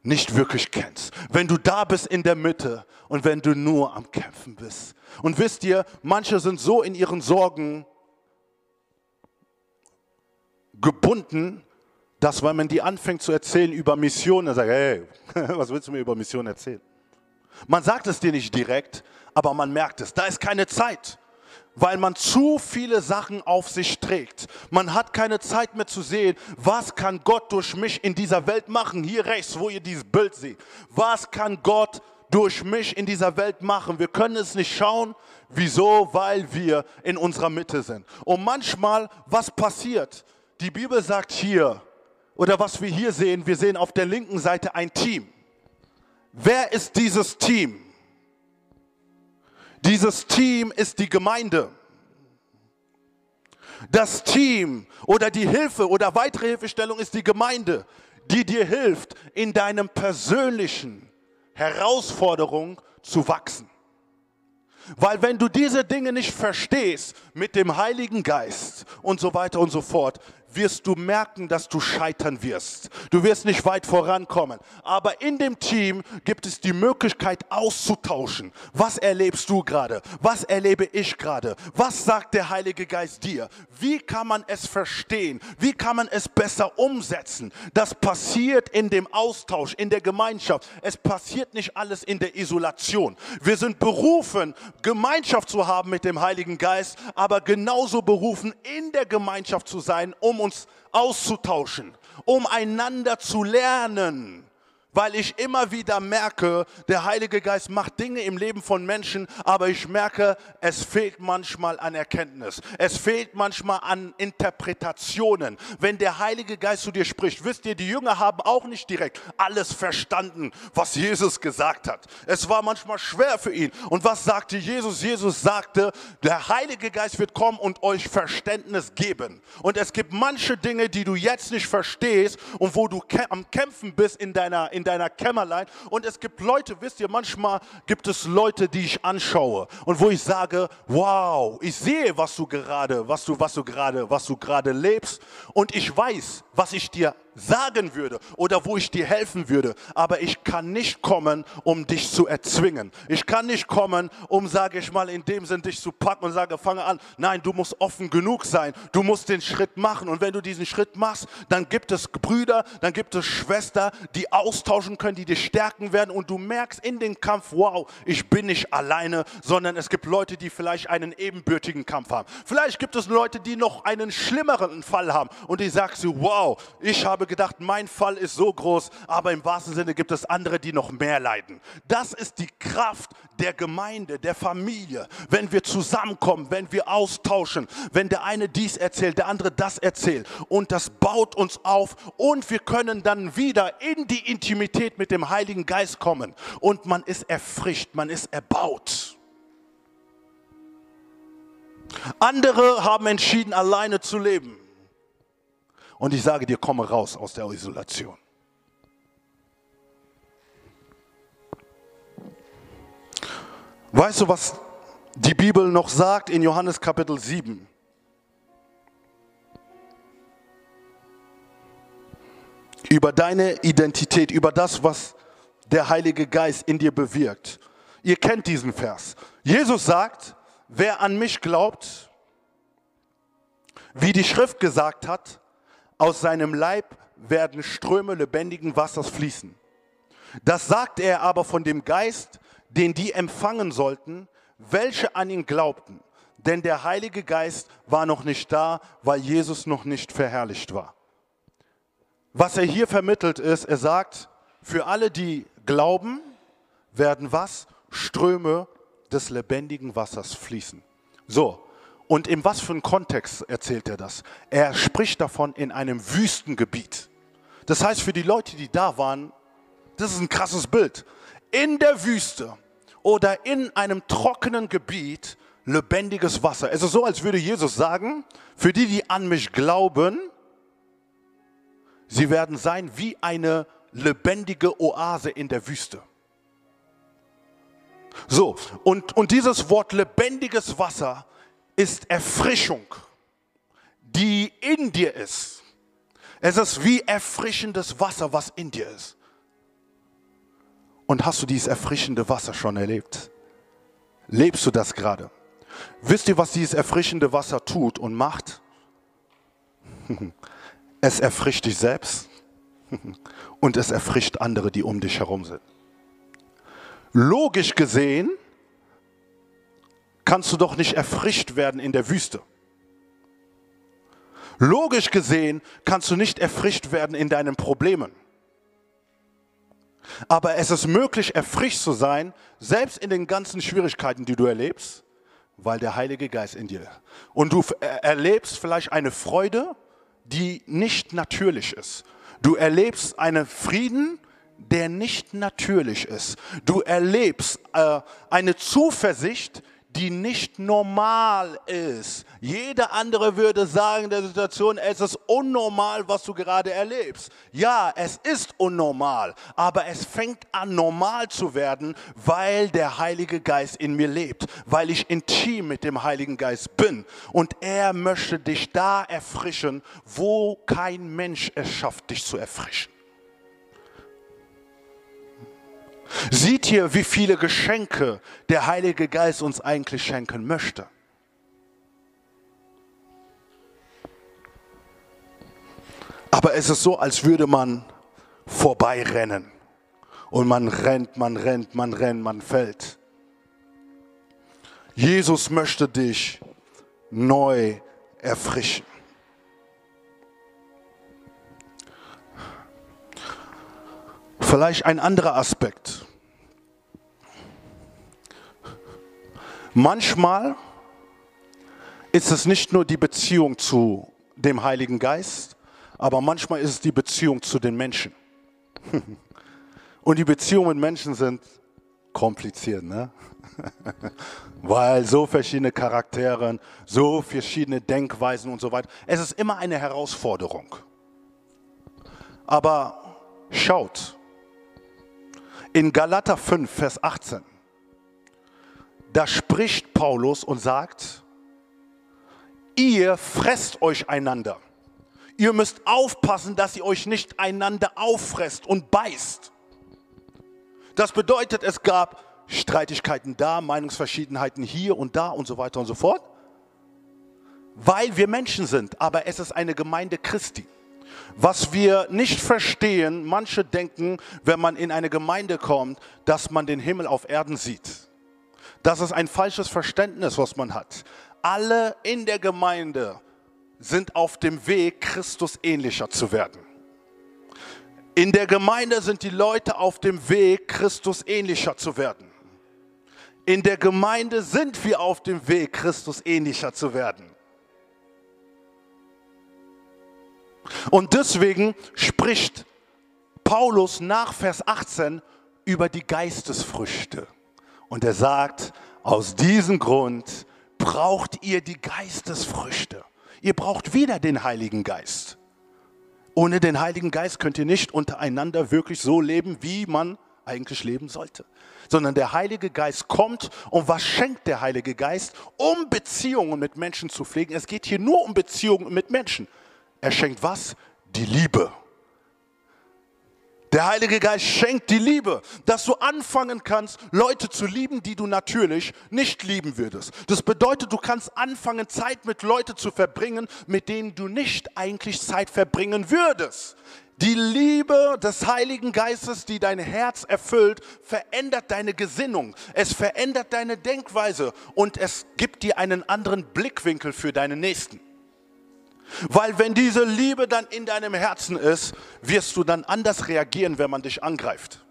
nicht wirklich kennst, wenn du da bist in der Mitte und wenn du nur am Kämpfen bist. Und wisst ihr, manche sind so in ihren Sorgen gebunden, dass wenn man die anfängt zu erzählen über Mission, dann sagt, hey, was willst du mir über Mission erzählen? Man sagt es dir nicht direkt, aber man merkt es. Da ist keine Zeit, weil man zu viele Sachen auf sich trägt. Man hat keine Zeit mehr zu sehen, was kann Gott durch mich in dieser Welt machen. Hier rechts, wo ihr dieses Bild seht. Was kann Gott durch mich in dieser Welt machen? Wir können es nicht schauen. Wieso? Weil wir in unserer Mitte sind. Und manchmal, was passiert? Die Bibel sagt hier, oder was wir hier sehen, wir sehen auf der linken Seite ein Team. Wer ist dieses Team? Dieses Team ist die Gemeinde. Das Team oder die Hilfe oder weitere Hilfestellung ist die Gemeinde, die dir hilft, in deinem persönlichen Herausforderung zu wachsen. Weil wenn du diese Dinge nicht verstehst mit dem Heiligen Geist und so weiter und so fort, wirst du merken, dass du scheitern wirst. Du wirst nicht weit vorankommen. Aber in dem Team gibt es die Möglichkeit auszutauschen. Was erlebst du gerade? Was erlebe ich gerade? Was sagt der Heilige Geist dir? Wie kann man es verstehen? Wie kann man es besser umsetzen? Das passiert in dem Austausch, in der Gemeinschaft. Es passiert nicht alles in der Isolation. Wir sind berufen, Gemeinschaft zu haben mit dem Heiligen Geist, aber genauso berufen, in der Gemeinschaft zu sein, um uns auszutauschen, um einander zu lernen weil ich immer wieder merke, der Heilige Geist macht Dinge im Leben von Menschen, aber ich merke, es fehlt manchmal an Erkenntnis. Es fehlt manchmal an Interpretationen. Wenn der Heilige Geist zu dir spricht, wisst ihr, die Jünger haben auch nicht direkt alles verstanden, was Jesus gesagt hat. Es war manchmal schwer für ihn. Und was sagte Jesus? Jesus sagte, der Heilige Geist wird kommen und euch Verständnis geben. Und es gibt manche Dinge, die du jetzt nicht verstehst und wo du am Kämpfen bist in deiner in in deiner Kämmerlein. Und es gibt Leute, wisst ihr, manchmal gibt es Leute, die ich anschaue und wo ich sage, wow, ich sehe, was du gerade, was du, was du gerade, was du gerade lebst und ich weiß, was ich dir sagen würde oder wo ich dir helfen würde. Aber ich kann nicht kommen, um dich zu erzwingen. Ich kann nicht kommen, um, sage ich mal, in dem Sinn dich zu packen und sage, fange an. Nein, du musst offen genug sein. Du musst den Schritt machen. Und wenn du diesen Schritt machst, dann gibt es Brüder, dann gibt es Schwestern, die austauschen können, die dich stärken werden. Und du merkst in dem Kampf, wow, ich bin nicht alleine, sondern es gibt Leute, die vielleicht einen ebenbürtigen Kampf haben. Vielleicht gibt es Leute, die noch einen schlimmeren Fall haben. Und die sagst du, wow, ich habe habe gedacht, mein Fall ist so groß, aber im wahrsten Sinne gibt es andere, die noch mehr leiden. Das ist die Kraft der Gemeinde, der Familie. Wenn wir zusammenkommen, wenn wir austauschen, wenn der eine dies erzählt, der andere das erzählt. Und das baut uns auf und wir können dann wieder in die Intimität mit dem Heiligen Geist kommen. Und man ist erfrischt, man ist erbaut. Andere haben entschieden, alleine zu leben. Und ich sage dir, komme raus aus der Isolation. Weißt du, was die Bibel noch sagt in Johannes Kapitel 7? Über deine Identität, über das, was der Heilige Geist in dir bewirkt. Ihr kennt diesen Vers. Jesus sagt, wer an mich glaubt, wie die Schrift gesagt hat, aus seinem Leib werden Ströme lebendigen Wassers fließen. Das sagt er aber von dem Geist, den die empfangen sollten, welche an ihn glaubten. Denn der Heilige Geist war noch nicht da, weil Jesus noch nicht verherrlicht war. Was er hier vermittelt ist, er sagt, für alle, die glauben, werden was? Ströme des lebendigen Wassers fließen. So, und in was für einem Kontext erzählt er das? Er spricht davon in einem Wüstengebiet. Das heißt, für die Leute, die da waren, das ist ein krasses Bild. In der Wüste oder in einem trockenen Gebiet lebendiges Wasser. Es ist so, als würde Jesus sagen, für die, die an mich glauben, sie werden sein wie eine lebendige Oase in der Wüste. So, und, und dieses Wort lebendiges Wasser ist Erfrischung, die in dir ist. Es ist wie erfrischendes Wasser, was in dir ist. Und hast du dieses erfrischende Wasser schon erlebt? Lebst du das gerade? Wisst ihr, was dieses erfrischende Wasser tut und macht? Es erfrischt dich selbst und es erfrischt andere, die um dich herum sind. Logisch gesehen kannst du doch nicht erfrischt werden in der Wüste. Logisch gesehen kannst du nicht erfrischt werden in deinen Problemen. Aber es ist möglich, erfrischt zu sein, selbst in den ganzen Schwierigkeiten, die du erlebst, weil der Heilige Geist in dir. Und du erlebst vielleicht eine Freude, die nicht natürlich ist. Du erlebst einen Frieden, der nicht natürlich ist. Du erlebst äh, eine Zuversicht, die nicht normal ist. Jeder andere würde sagen in der Situation, es ist unnormal, was du gerade erlebst. Ja, es ist unnormal, aber es fängt an normal zu werden, weil der Heilige Geist in mir lebt, weil ich intim mit dem Heiligen Geist bin. Und er möchte dich da erfrischen, wo kein Mensch es schafft, dich zu erfrischen. Seht ihr, wie viele Geschenke der Heilige Geist uns eigentlich schenken möchte? Aber es ist so, als würde man vorbeirennen. Und man rennt, man rennt, man rennt, man fällt. Jesus möchte dich neu erfrischen. Vielleicht ein anderer Aspekt. Manchmal ist es nicht nur die Beziehung zu dem Heiligen Geist, aber manchmal ist es die Beziehung zu den Menschen. Und die Beziehungen mit Menschen sind kompliziert, ne? Weil so verschiedene Charaktere, so verschiedene Denkweisen und so weiter. Es ist immer eine Herausforderung. Aber schaut, in Galater 5, Vers 18, da spricht Paulus und sagt, ihr fresst euch einander. Ihr müsst aufpassen, dass ihr euch nicht einander auffresst und beißt. Das bedeutet, es gab Streitigkeiten da, Meinungsverschiedenheiten hier und da und so weiter und so fort, weil wir Menschen sind, aber es ist eine Gemeinde Christi. Was wir nicht verstehen, manche denken, wenn man in eine Gemeinde kommt, dass man den Himmel auf Erden sieht. Das ist ein falsches Verständnis, was man hat. Alle in der Gemeinde sind auf dem Weg, Christus ähnlicher zu werden. In der Gemeinde sind die Leute auf dem Weg, Christus ähnlicher zu werden. In der Gemeinde sind wir auf dem Weg, Christus ähnlicher zu werden. Und deswegen spricht Paulus nach Vers 18 über die Geistesfrüchte. Und er sagt, aus diesem Grund braucht ihr die Geistesfrüchte. Ihr braucht wieder den Heiligen Geist. Ohne den Heiligen Geist könnt ihr nicht untereinander wirklich so leben, wie man eigentlich leben sollte. Sondern der Heilige Geist kommt und was schenkt der Heilige Geist? Um Beziehungen mit Menschen zu pflegen. Es geht hier nur um Beziehungen mit Menschen. Er schenkt was? Die Liebe. Der Heilige Geist schenkt die Liebe, dass du anfangen kannst, Leute zu lieben, die du natürlich nicht lieben würdest. Das bedeutet, du kannst anfangen, Zeit mit Leuten zu verbringen, mit denen du nicht eigentlich Zeit verbringen würdest. Die Liebe des Heiligen Geistes, die dein Herz erfüllt, verändert deine Gesinnung. Es verändert deine Denkweise und es gibt dir einen anderen Blickwinkel für deinen Nächsten. Weil wenn diese Liebe dann in deinem Herzen ist, wirst du dann anders reagieren, wenn man dich angreift.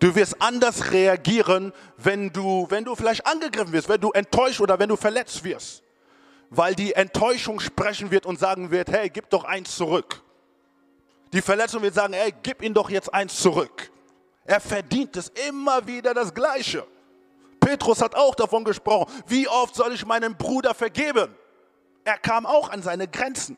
Du wirst anders reagieren, wenn du, wenn du vielleicht angegriffen wirst, wenn du enttäuscht oder wenn du verletzt wirst. Weil die Enttäuschung sprechen wird und sagen wird, hey, gib doch eins zurück. Die Verletzung wird sagen, hey, gib ihm doch jetzt eins zurück. Er verdient es immer wieder das Gleiche. Petrus hat auch davon gesprochen, wie oft soll ich meinem Bruder vergeben? Er kam auch an seine Grenzen.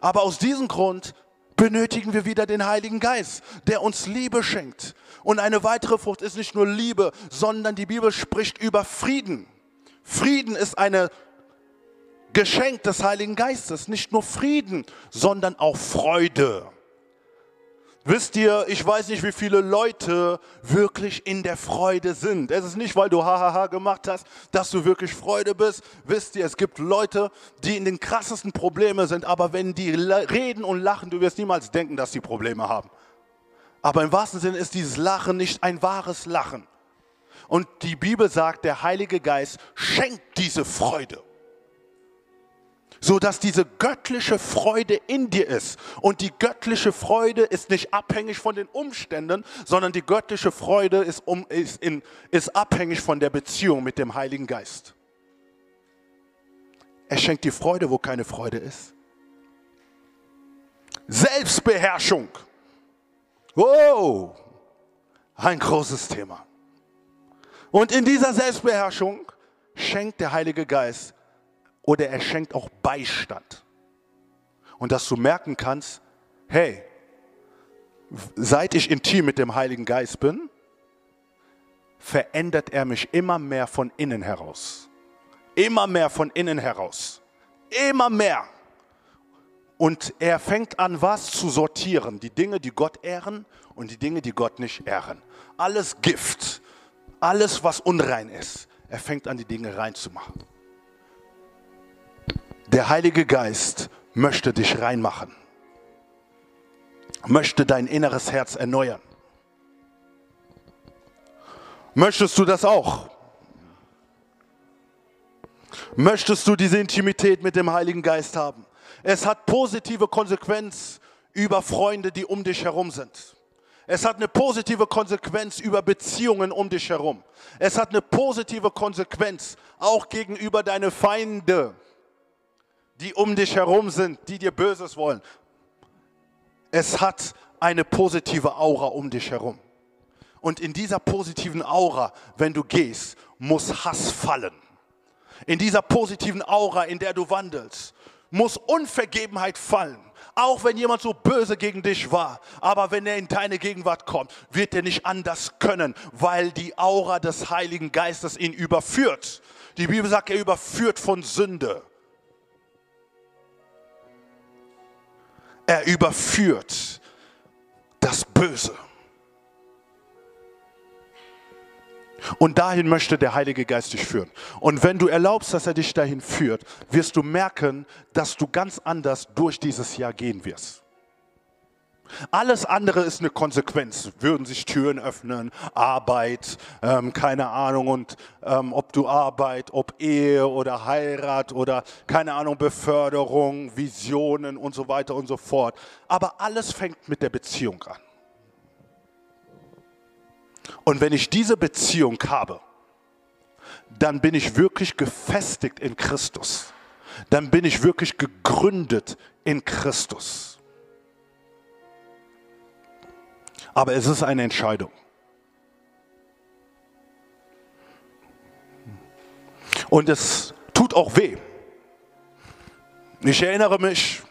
Aber aus diesem Grund benötigen wir wieder den Heiligen Geist, der uns Liebe schenkt. Und eine weitere Frucht ist nicht nur Liebe, sondern die Bibel spricht über Frieden. Frieden ist ein Geschenk des Heiligen Geistes. Nicht nur Frieden, sondern auch Freude. Wisst ihr, ich weiß nicht, wie viele Leute wirklich in der Freude sind. Es ist nicht, weil du hahaha gemacht hast, dass du wirklich Freude bist. Wisst ihr, es gibt Leute, die in den krassesten Problemen sind, aber wenn die reden und lachen, du wirst niemals denken, dass sie Probleme haben. Aber im wahrsten Sinne ist dieses Lachen nicht ein wahres Lachen. Und die Bibel sagt, der Heilige Geist schenkt diese Freude so dass diese göttliche Freude in dir ist. Und die göttliche Freude ist nicht abhängig von den Umständen, sondern die göttliche Freude ist, um, ist, in, ist abhängig von der Beziehung mit dem Heiligen Geist. Er schenkt die Freude, wo keine Freude ist. Selbstbeherrschung. Wow, ein großes Thema. Und in dieser Selbstbeherrschung schenkt der Heilige Geist oder er schenkt auch Beistand. Und dass du merken kannst, hey, seit ich intim mit dem Heiligen Geist bin, verändert er mich immer mehr von innen heraus. Immer mehr von innen heraus. Immer mehr. Und er fängt an, was zu sortieren. Die Dinge, die Gott ehren und die Dinge, die Gott nicht ehren. Alles Gift, alles, was unrein ist. Er fängt an, die Dinge reinzumachen. Der Heilige Geist möchte dich reinmachen, möchte dein inneres Herz erneuern. Möchtest du das auch? Möchtest du diese Intimität mit dem Heiligen Geist haben? Es hat positive Konsequenz über Freunde, die um dich herum sind. Es hat eine positive Konsequenz über Beziehungen um dich herum. Es hat eine positive Konsequenz auch gegenüber deinen Feinde die um dich herum sind, die dir Böses wollen. Es hat eine positive Aura um dich herum. Und in dieser positiven Aura, wenn du gehst, muss Hass fallen. In dieser positiven Aura, in der du wandelst, muss Unvergebenheit fallen. Auch wenn jemand so böse gegen dich war, aber wenn er in deine Gegenwart kommt, wird er nicht anders können, weil die Aura des Heiligen Geistes ihn überführt. Die Bibel sagt, er überführt von Sünde. Er überführt das Böse. Und dahin möchte der Heilige Geist dich führen. Und wenn du erlaubst, dass er dich dahin führt, wirst du merken, dass du ganz anders durch dieses Jahr gehen wirst. Alles andere ist eine Konsequenz. Würden sich Türen öffnen, Arbeit, ähm, keine Ahnung, und ähm, ob du Arbeit, ob Ehe oder Heirat oder keine Ahnung, Beförderung, Visionen und so weiter und so fort. Aber alles fängt mit der Beziehung an. Und wenn ich diese Beziehung habe, dann bin ich wirklich gefestigt in Christus. Dann bin ich wirklich gegründet in Christus. Aber es ist eine Entscheidung. Und es tut auch weh. Ich erinnere mich,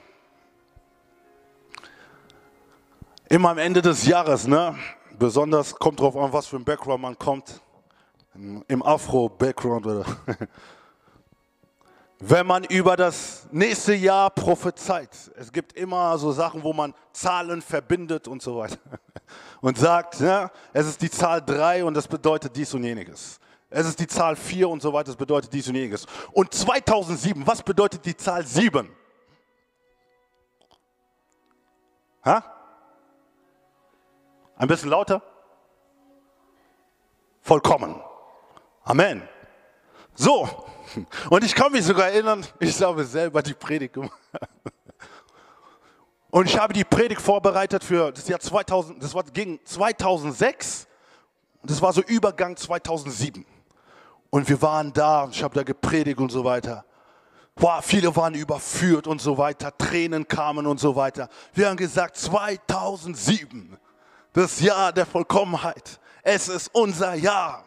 immer am Ende des Jahres, ne? besonders kommt darauf an, was für ein Background man kommt, im Afro-Background oder wenn man über das nächste Jahr prophezeit. Es gibt immer so Sachen, wo man Zahlen verbindet und so weiter. Und sagt, ja, es ist die Zahl 3 und das bedeutet dies und jeniges. Es ist die Zahl 4 und so weiter, das bedeutet dies und jeniges. Und 2007, was bedeutet die Zahl 7? Ha? Ein bisschen lauter? Vollkommen. Amen. So, und ich kann mich sogar erinnern, ich habe selber die Predigt gemacht. Und ich habe die Predigt vorbereitet für das Jahr 2000, das war gegen 2006 und das war so Übergang 2007. Und wir waren da ich habe da gepredigt und so weiter. Boah, viele waren überführt und so weiter, Tränen kamen und so weiter. Wir haben gesagt, 2007, das Jahr der Vollkommenheit. Es ist unser Jahr.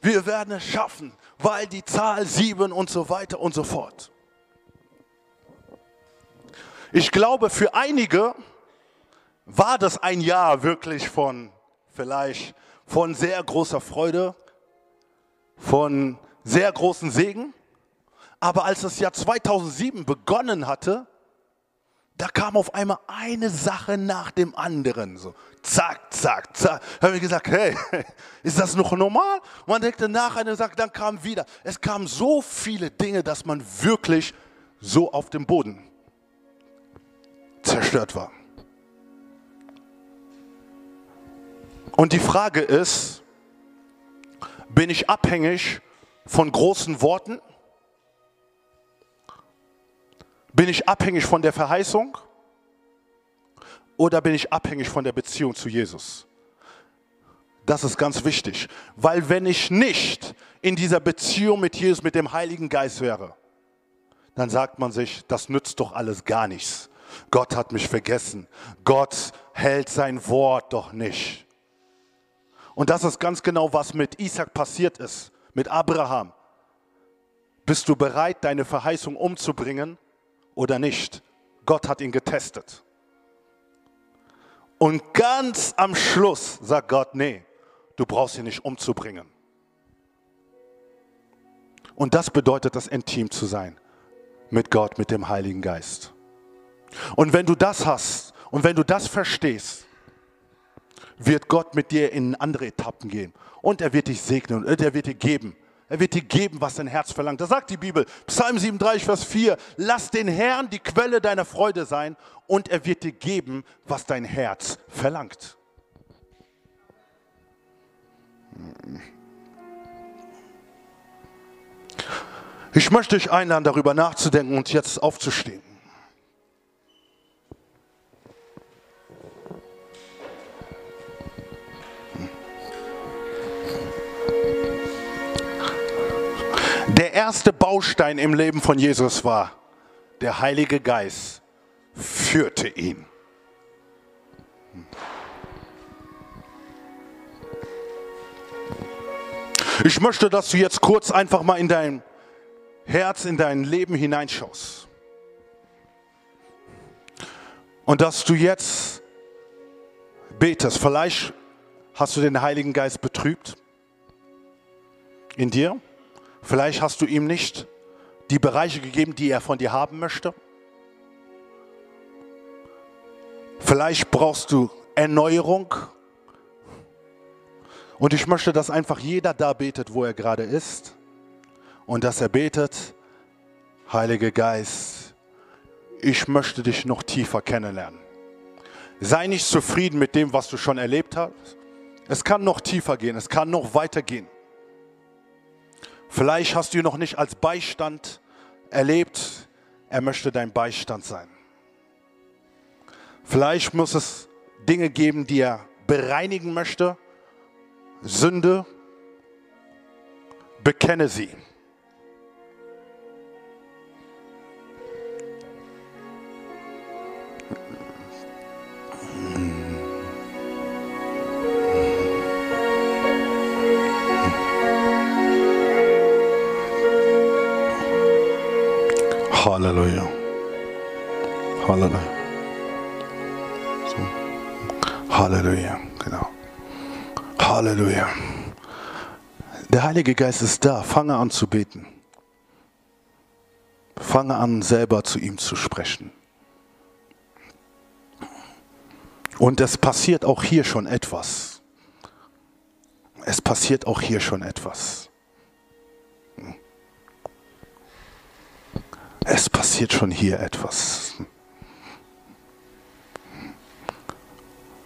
Wir werden es schaffen weil die Zahl 7 und so weiter und so fort. Ich glaube, für einige war das ein Jahr wirklich von vielleicht von sehr großer Freude, von sehr großen Segen. Aber als das Jahr 2007 begonnen hatte, da kam auf einmal eine Sache nach dem anderen. So, zack, zack, zack. Da habe ich gesagt, hey, ist das noch normal? Man denkte nach und sagt, dann kam wieder. Es kamen so viele Dinge, dass man wirklich so auf dem Boden zerstört war. Und die Frage ist, bin ich abhängig von großen Worten? Bin ich abhängig von der Verheißung oder bin ich abhängig von der Beziehung zu Jesus? Das ist ganz wichtig, weil wenn ich nicht in dieser Beziehung mit Jesus, mit dem Heiligen Geist wäre, dann sagt man sich, das nützt doch alles gar nichts. Gott hat mich vergessen. Gott hält sein Wort doch nicht. Und das ist ganz genau, was mit Isaac passiert ist, mit Abraham. Bist du bereit, deine Verheißung umzubringen? Oder nicht. Gott hat ihn getestet. Und ganz am Schluss sagt Gott, nee, du brauchst ihn nicht umzubringen. Und das bedeutet das intim zu sein mit Gott, mit dem Heiligen Geist. Und wenn du das hast und wenn du das verstehst, wird Gott mit dir in andere Etappen gehen. Und er wird dich segnen und er wird dir geben, er wird dir geben, was dein Herz verlangt. Da sagt die Bibel, Psalm 37, Vers 4, lass den Herrn die Quelle deiner Freude sein und er wird dir geben, was dein Herz verlangt. Ich möchte dich einladen, darüber nachzudenken und jetzt aufzustehen. Der erste Baustein im Leben von Jesus war, der Heilige Geist führte ihn. Ich möchte, dass du jetzt kurz einfach mal in dein Herz, in dein Leben hineinschaust. Und dass du jetzt betest. Vielleicht hast du den Heiligen Geist betrübt in dir. Vielleicht hast du ihm nicht die Bereiche gegeben, die er von dir haben möchte. Vielleicht brauchst du Erneuerung. Und ich möchte, dass einfach jeder da betet, wo er gerade ist. Und dass er betet, Heiliger Geist, ich möchte dich noch tiefer kennenlernen. Sei nicht zufrieden mit dem, was du schon erlebt hast. Es kann noch tiefer gehen, es kann noch weiter gehen. Vielleicht hast du ihn noch nicht als Beistand erlebt. Er möchte dein Beistand sein. Vielleicht muss es Dinge geben, die er bereinigen möchte. Sünde, bekenne sie. Halleluja. So. Halleluja, genau. Halleluja. Der Heilige Geist ist da. Fange an zu beten. Fange an, selber zu ihm zu sprechen. Und es passiert auch hier schon etwas. Es passiert auch hier schon etwas. Es passiert schon hier etwas.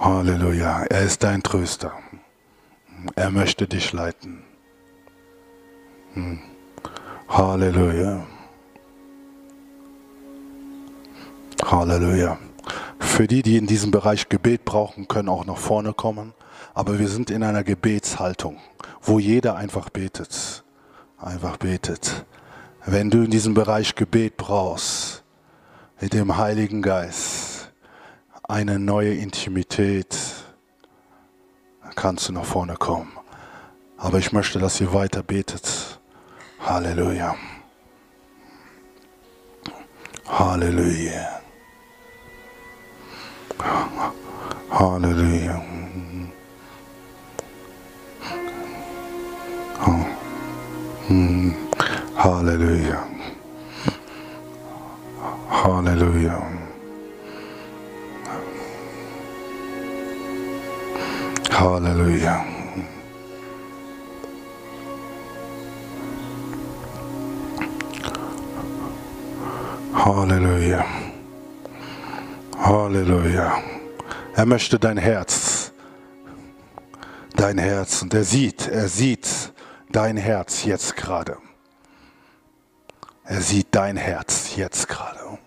Halleluja. Er ist dein Tröster. Er möchte dich leiten. Hm. Halleluja. Halleluja. Für die, die in diesem Bereich Gebet brauchen, können auch nach vorne kommen. Aber wir sind in einer Gebetshaltung, wo jeder einfach betet. Einfach betet. Wenn du in diesem Bereich Gebet brauchst, mit dem Heiligen Geist, eine neue Intimität, dann kannst du nach vorne kommen. Aber ich möchte, dass ihr weiter betet. Halleluja. Halleluja. Halleluja. Halleluja. Halleluja. Halleluja. Halleluja. Halleluja. Er möchte dein Herz. Dein Herz. Und er sieht, er sieht dein Herz jetzt gerade. Er sieht dein Herz jetzt gerade.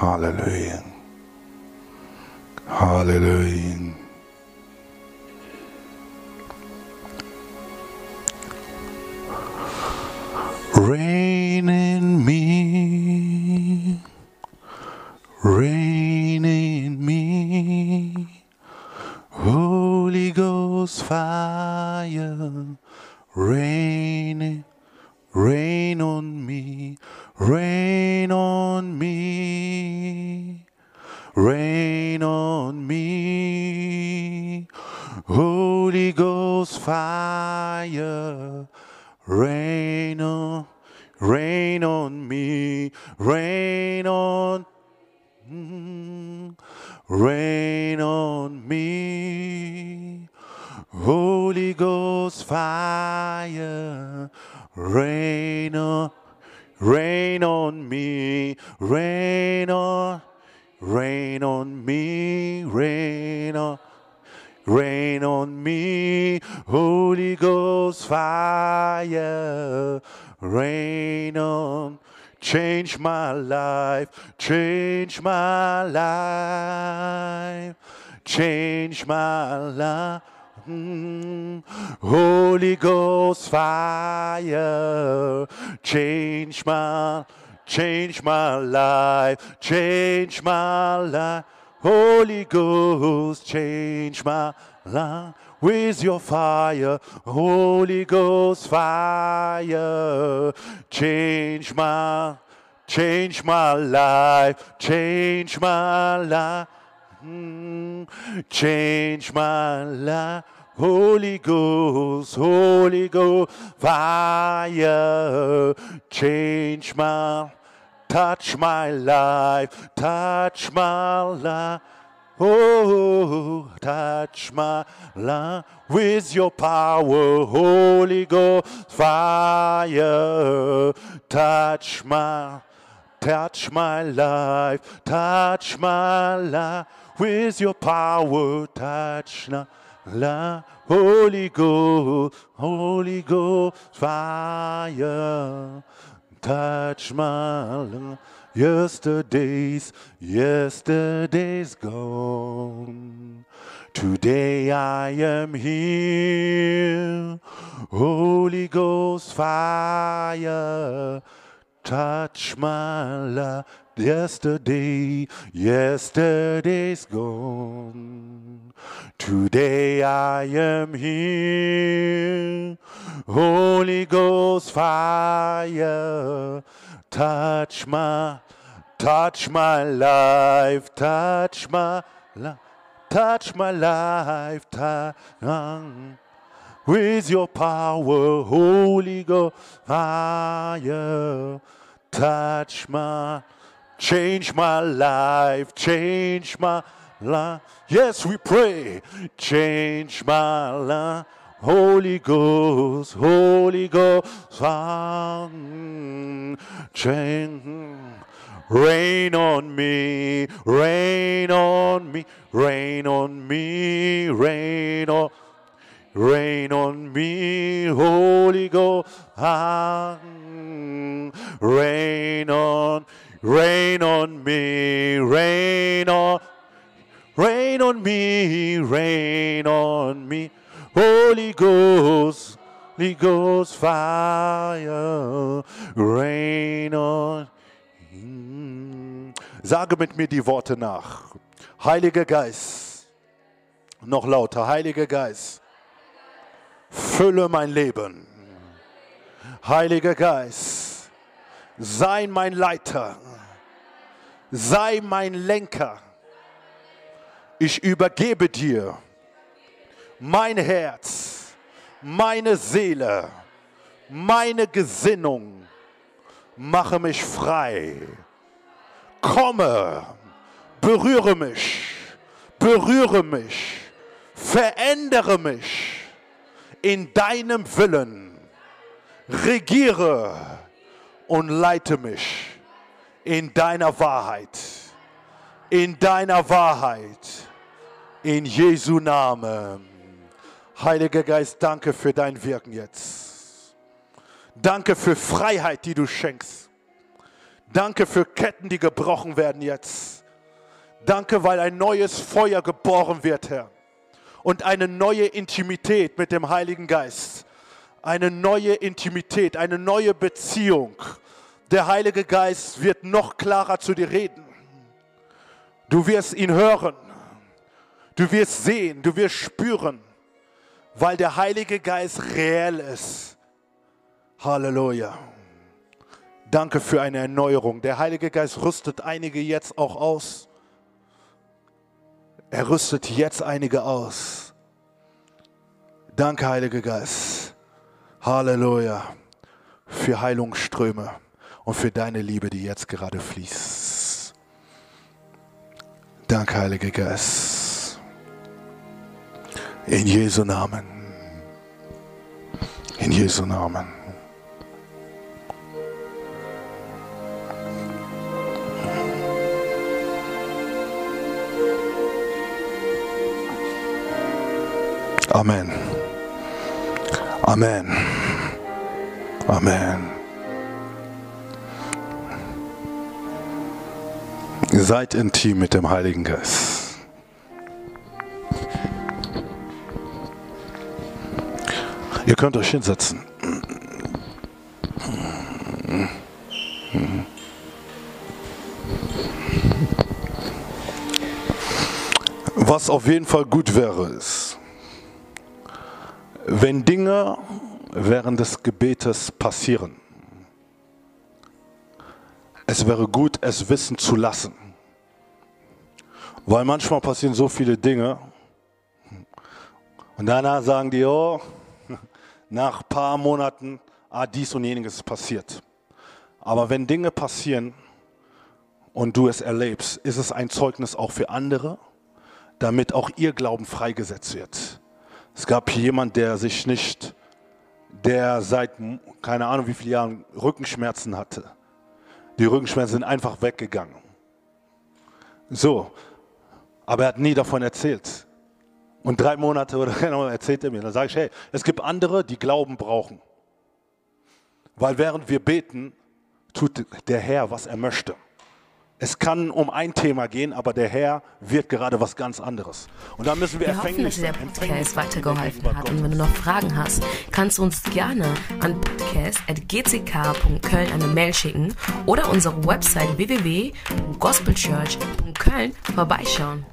Halleluja. Halleluja. Rain in me. Reign in me. Holy Ghost fire. Rain, rain on me, rain on me, rain on me, Holy Ghost fire, rain on, rain on me, rain on, rain on me. Holy Ghost fire, rain on, rain on me, rain on, rain on me, rain on, rain on me. Holy Ghost fire, rain on. Change my life, change my life, change my life. Mm, Holy Ghost fire, change my, change my life, change my life. Holy Ghost, change my life with your fire. Holy Ghost fire, change my, change my life, change my life, mm, change my life. Holy Ghost, Holy Ghost, fire, change my, touch my life, touch my life. Oh, touch my life with your power, Holy Ghost, fire, touch my, touch my life, touch my life with your power, touch my La Holy Ghost, Holy Ghost, fire, touch my. Yesterday's, yesterday's gone. Today I am here. Holy Ghost fire, touch my life. Yesterday, yesterday's gone. Today I am here. Holy Ghost fire, touch my, touch my life, touch my life, touch my life, touch with your power, Holy Ghost fire, touch my, change my life, change my life. Yes, we pray, change my life. Holy Ghost, Holy Ghost, change, rain on me, rain on me, rain on me, rain on, rain on me, Holy Ghost, rain on, rain on me, rain on, rain on me, rain on me. Holy Ghost, Holy Ghost fire, rain on. Sage mit mir die Worte nach. Heiliger Geist, noch lauter, Heiliger Geist, fülle mein Leben. Heiliger Geist, sei mein Leiter, sei mein Lenker. Ich übergebe dir mein Herz, meine Seele, meine Gesinnung, mache mich frei. Komme, berühre mich, berühre mich, verändere mich in deinem Willen. Regiere und leite mich in deiner Wahrheit, in deiner Wahrheit, in Jesu Namen. Heiliger Geist, danke für dein Wirken jetzt. Danke für Freiheit, die du schenkst. Danke für Ketten, die gebrochen werden jetzt. Danke, weil ein neues Feuer geboren wird, Herr. Und eine neue Intimität mit dem Heiligen Geist. Eine neue Intimität, eine neue Beziehung. Der Heilige Geist wird noch klarer zu dir reden. Du wirst ihn hören. Du wirst sehen, du wirst spüren weil der Heilige Geist reell ist. Halleluja. Danke für eine Erneuerung. Der Heilige Geist rüstet einige jetzt auch aus. Er rüstet jetzt einige aus. Danke, Heiliger Geist. Halleluja. Für Heilungsströme und für deine Liebe, die jetzt gerade fließt. Danke, Heiliger Geist. In Jesu Namen. In Jesu Namen. Amen. Amen. Amen. Seid intim mit dem Heiligen Geist. Ihr könnt euch hinsetzen. Was auf jeden Fall gut wäre, ist, wenn Dinge während des Gebetes passieren. es wäre gut, es wissen zu lassen. Weil manchmal passieren so viele Dinge und danach sagen die, oh, nach ein paar Monaten, ah, dies und jeniges ist passiert. Aber wenn Dinge passieren und du es erlebst, ist es ein Zeugnis auch für andere, damit auch ihr Glauben freigesetzt wird. Es gab hier jemand, der sich nicht, der seit keine Ahnung wie viele Jahren Rückenschmerzen hatte. Die Rückenschmerzen sind einfach weggegangen. So, aber er hat nie davon erzählt. Und drei Monate oder genau erzählt er mir. Dann sage ich, hey, es gibt andere, die Glauben brauchen. Weil während wir beten, tut der Herr, was er möchte. Es kann um ein Thema gehen, aber der Herr wird gerade was ganz anderes. Und da müssen wir, wir hoffen, dass dir der Podcast weitergeholfen hat. Und wenn du noch Fragen hast, kannst du uns gerne an podcast.gck.köln eine Mail schicken oder unsere Website www.gospelchurch.köln vorbeischauen.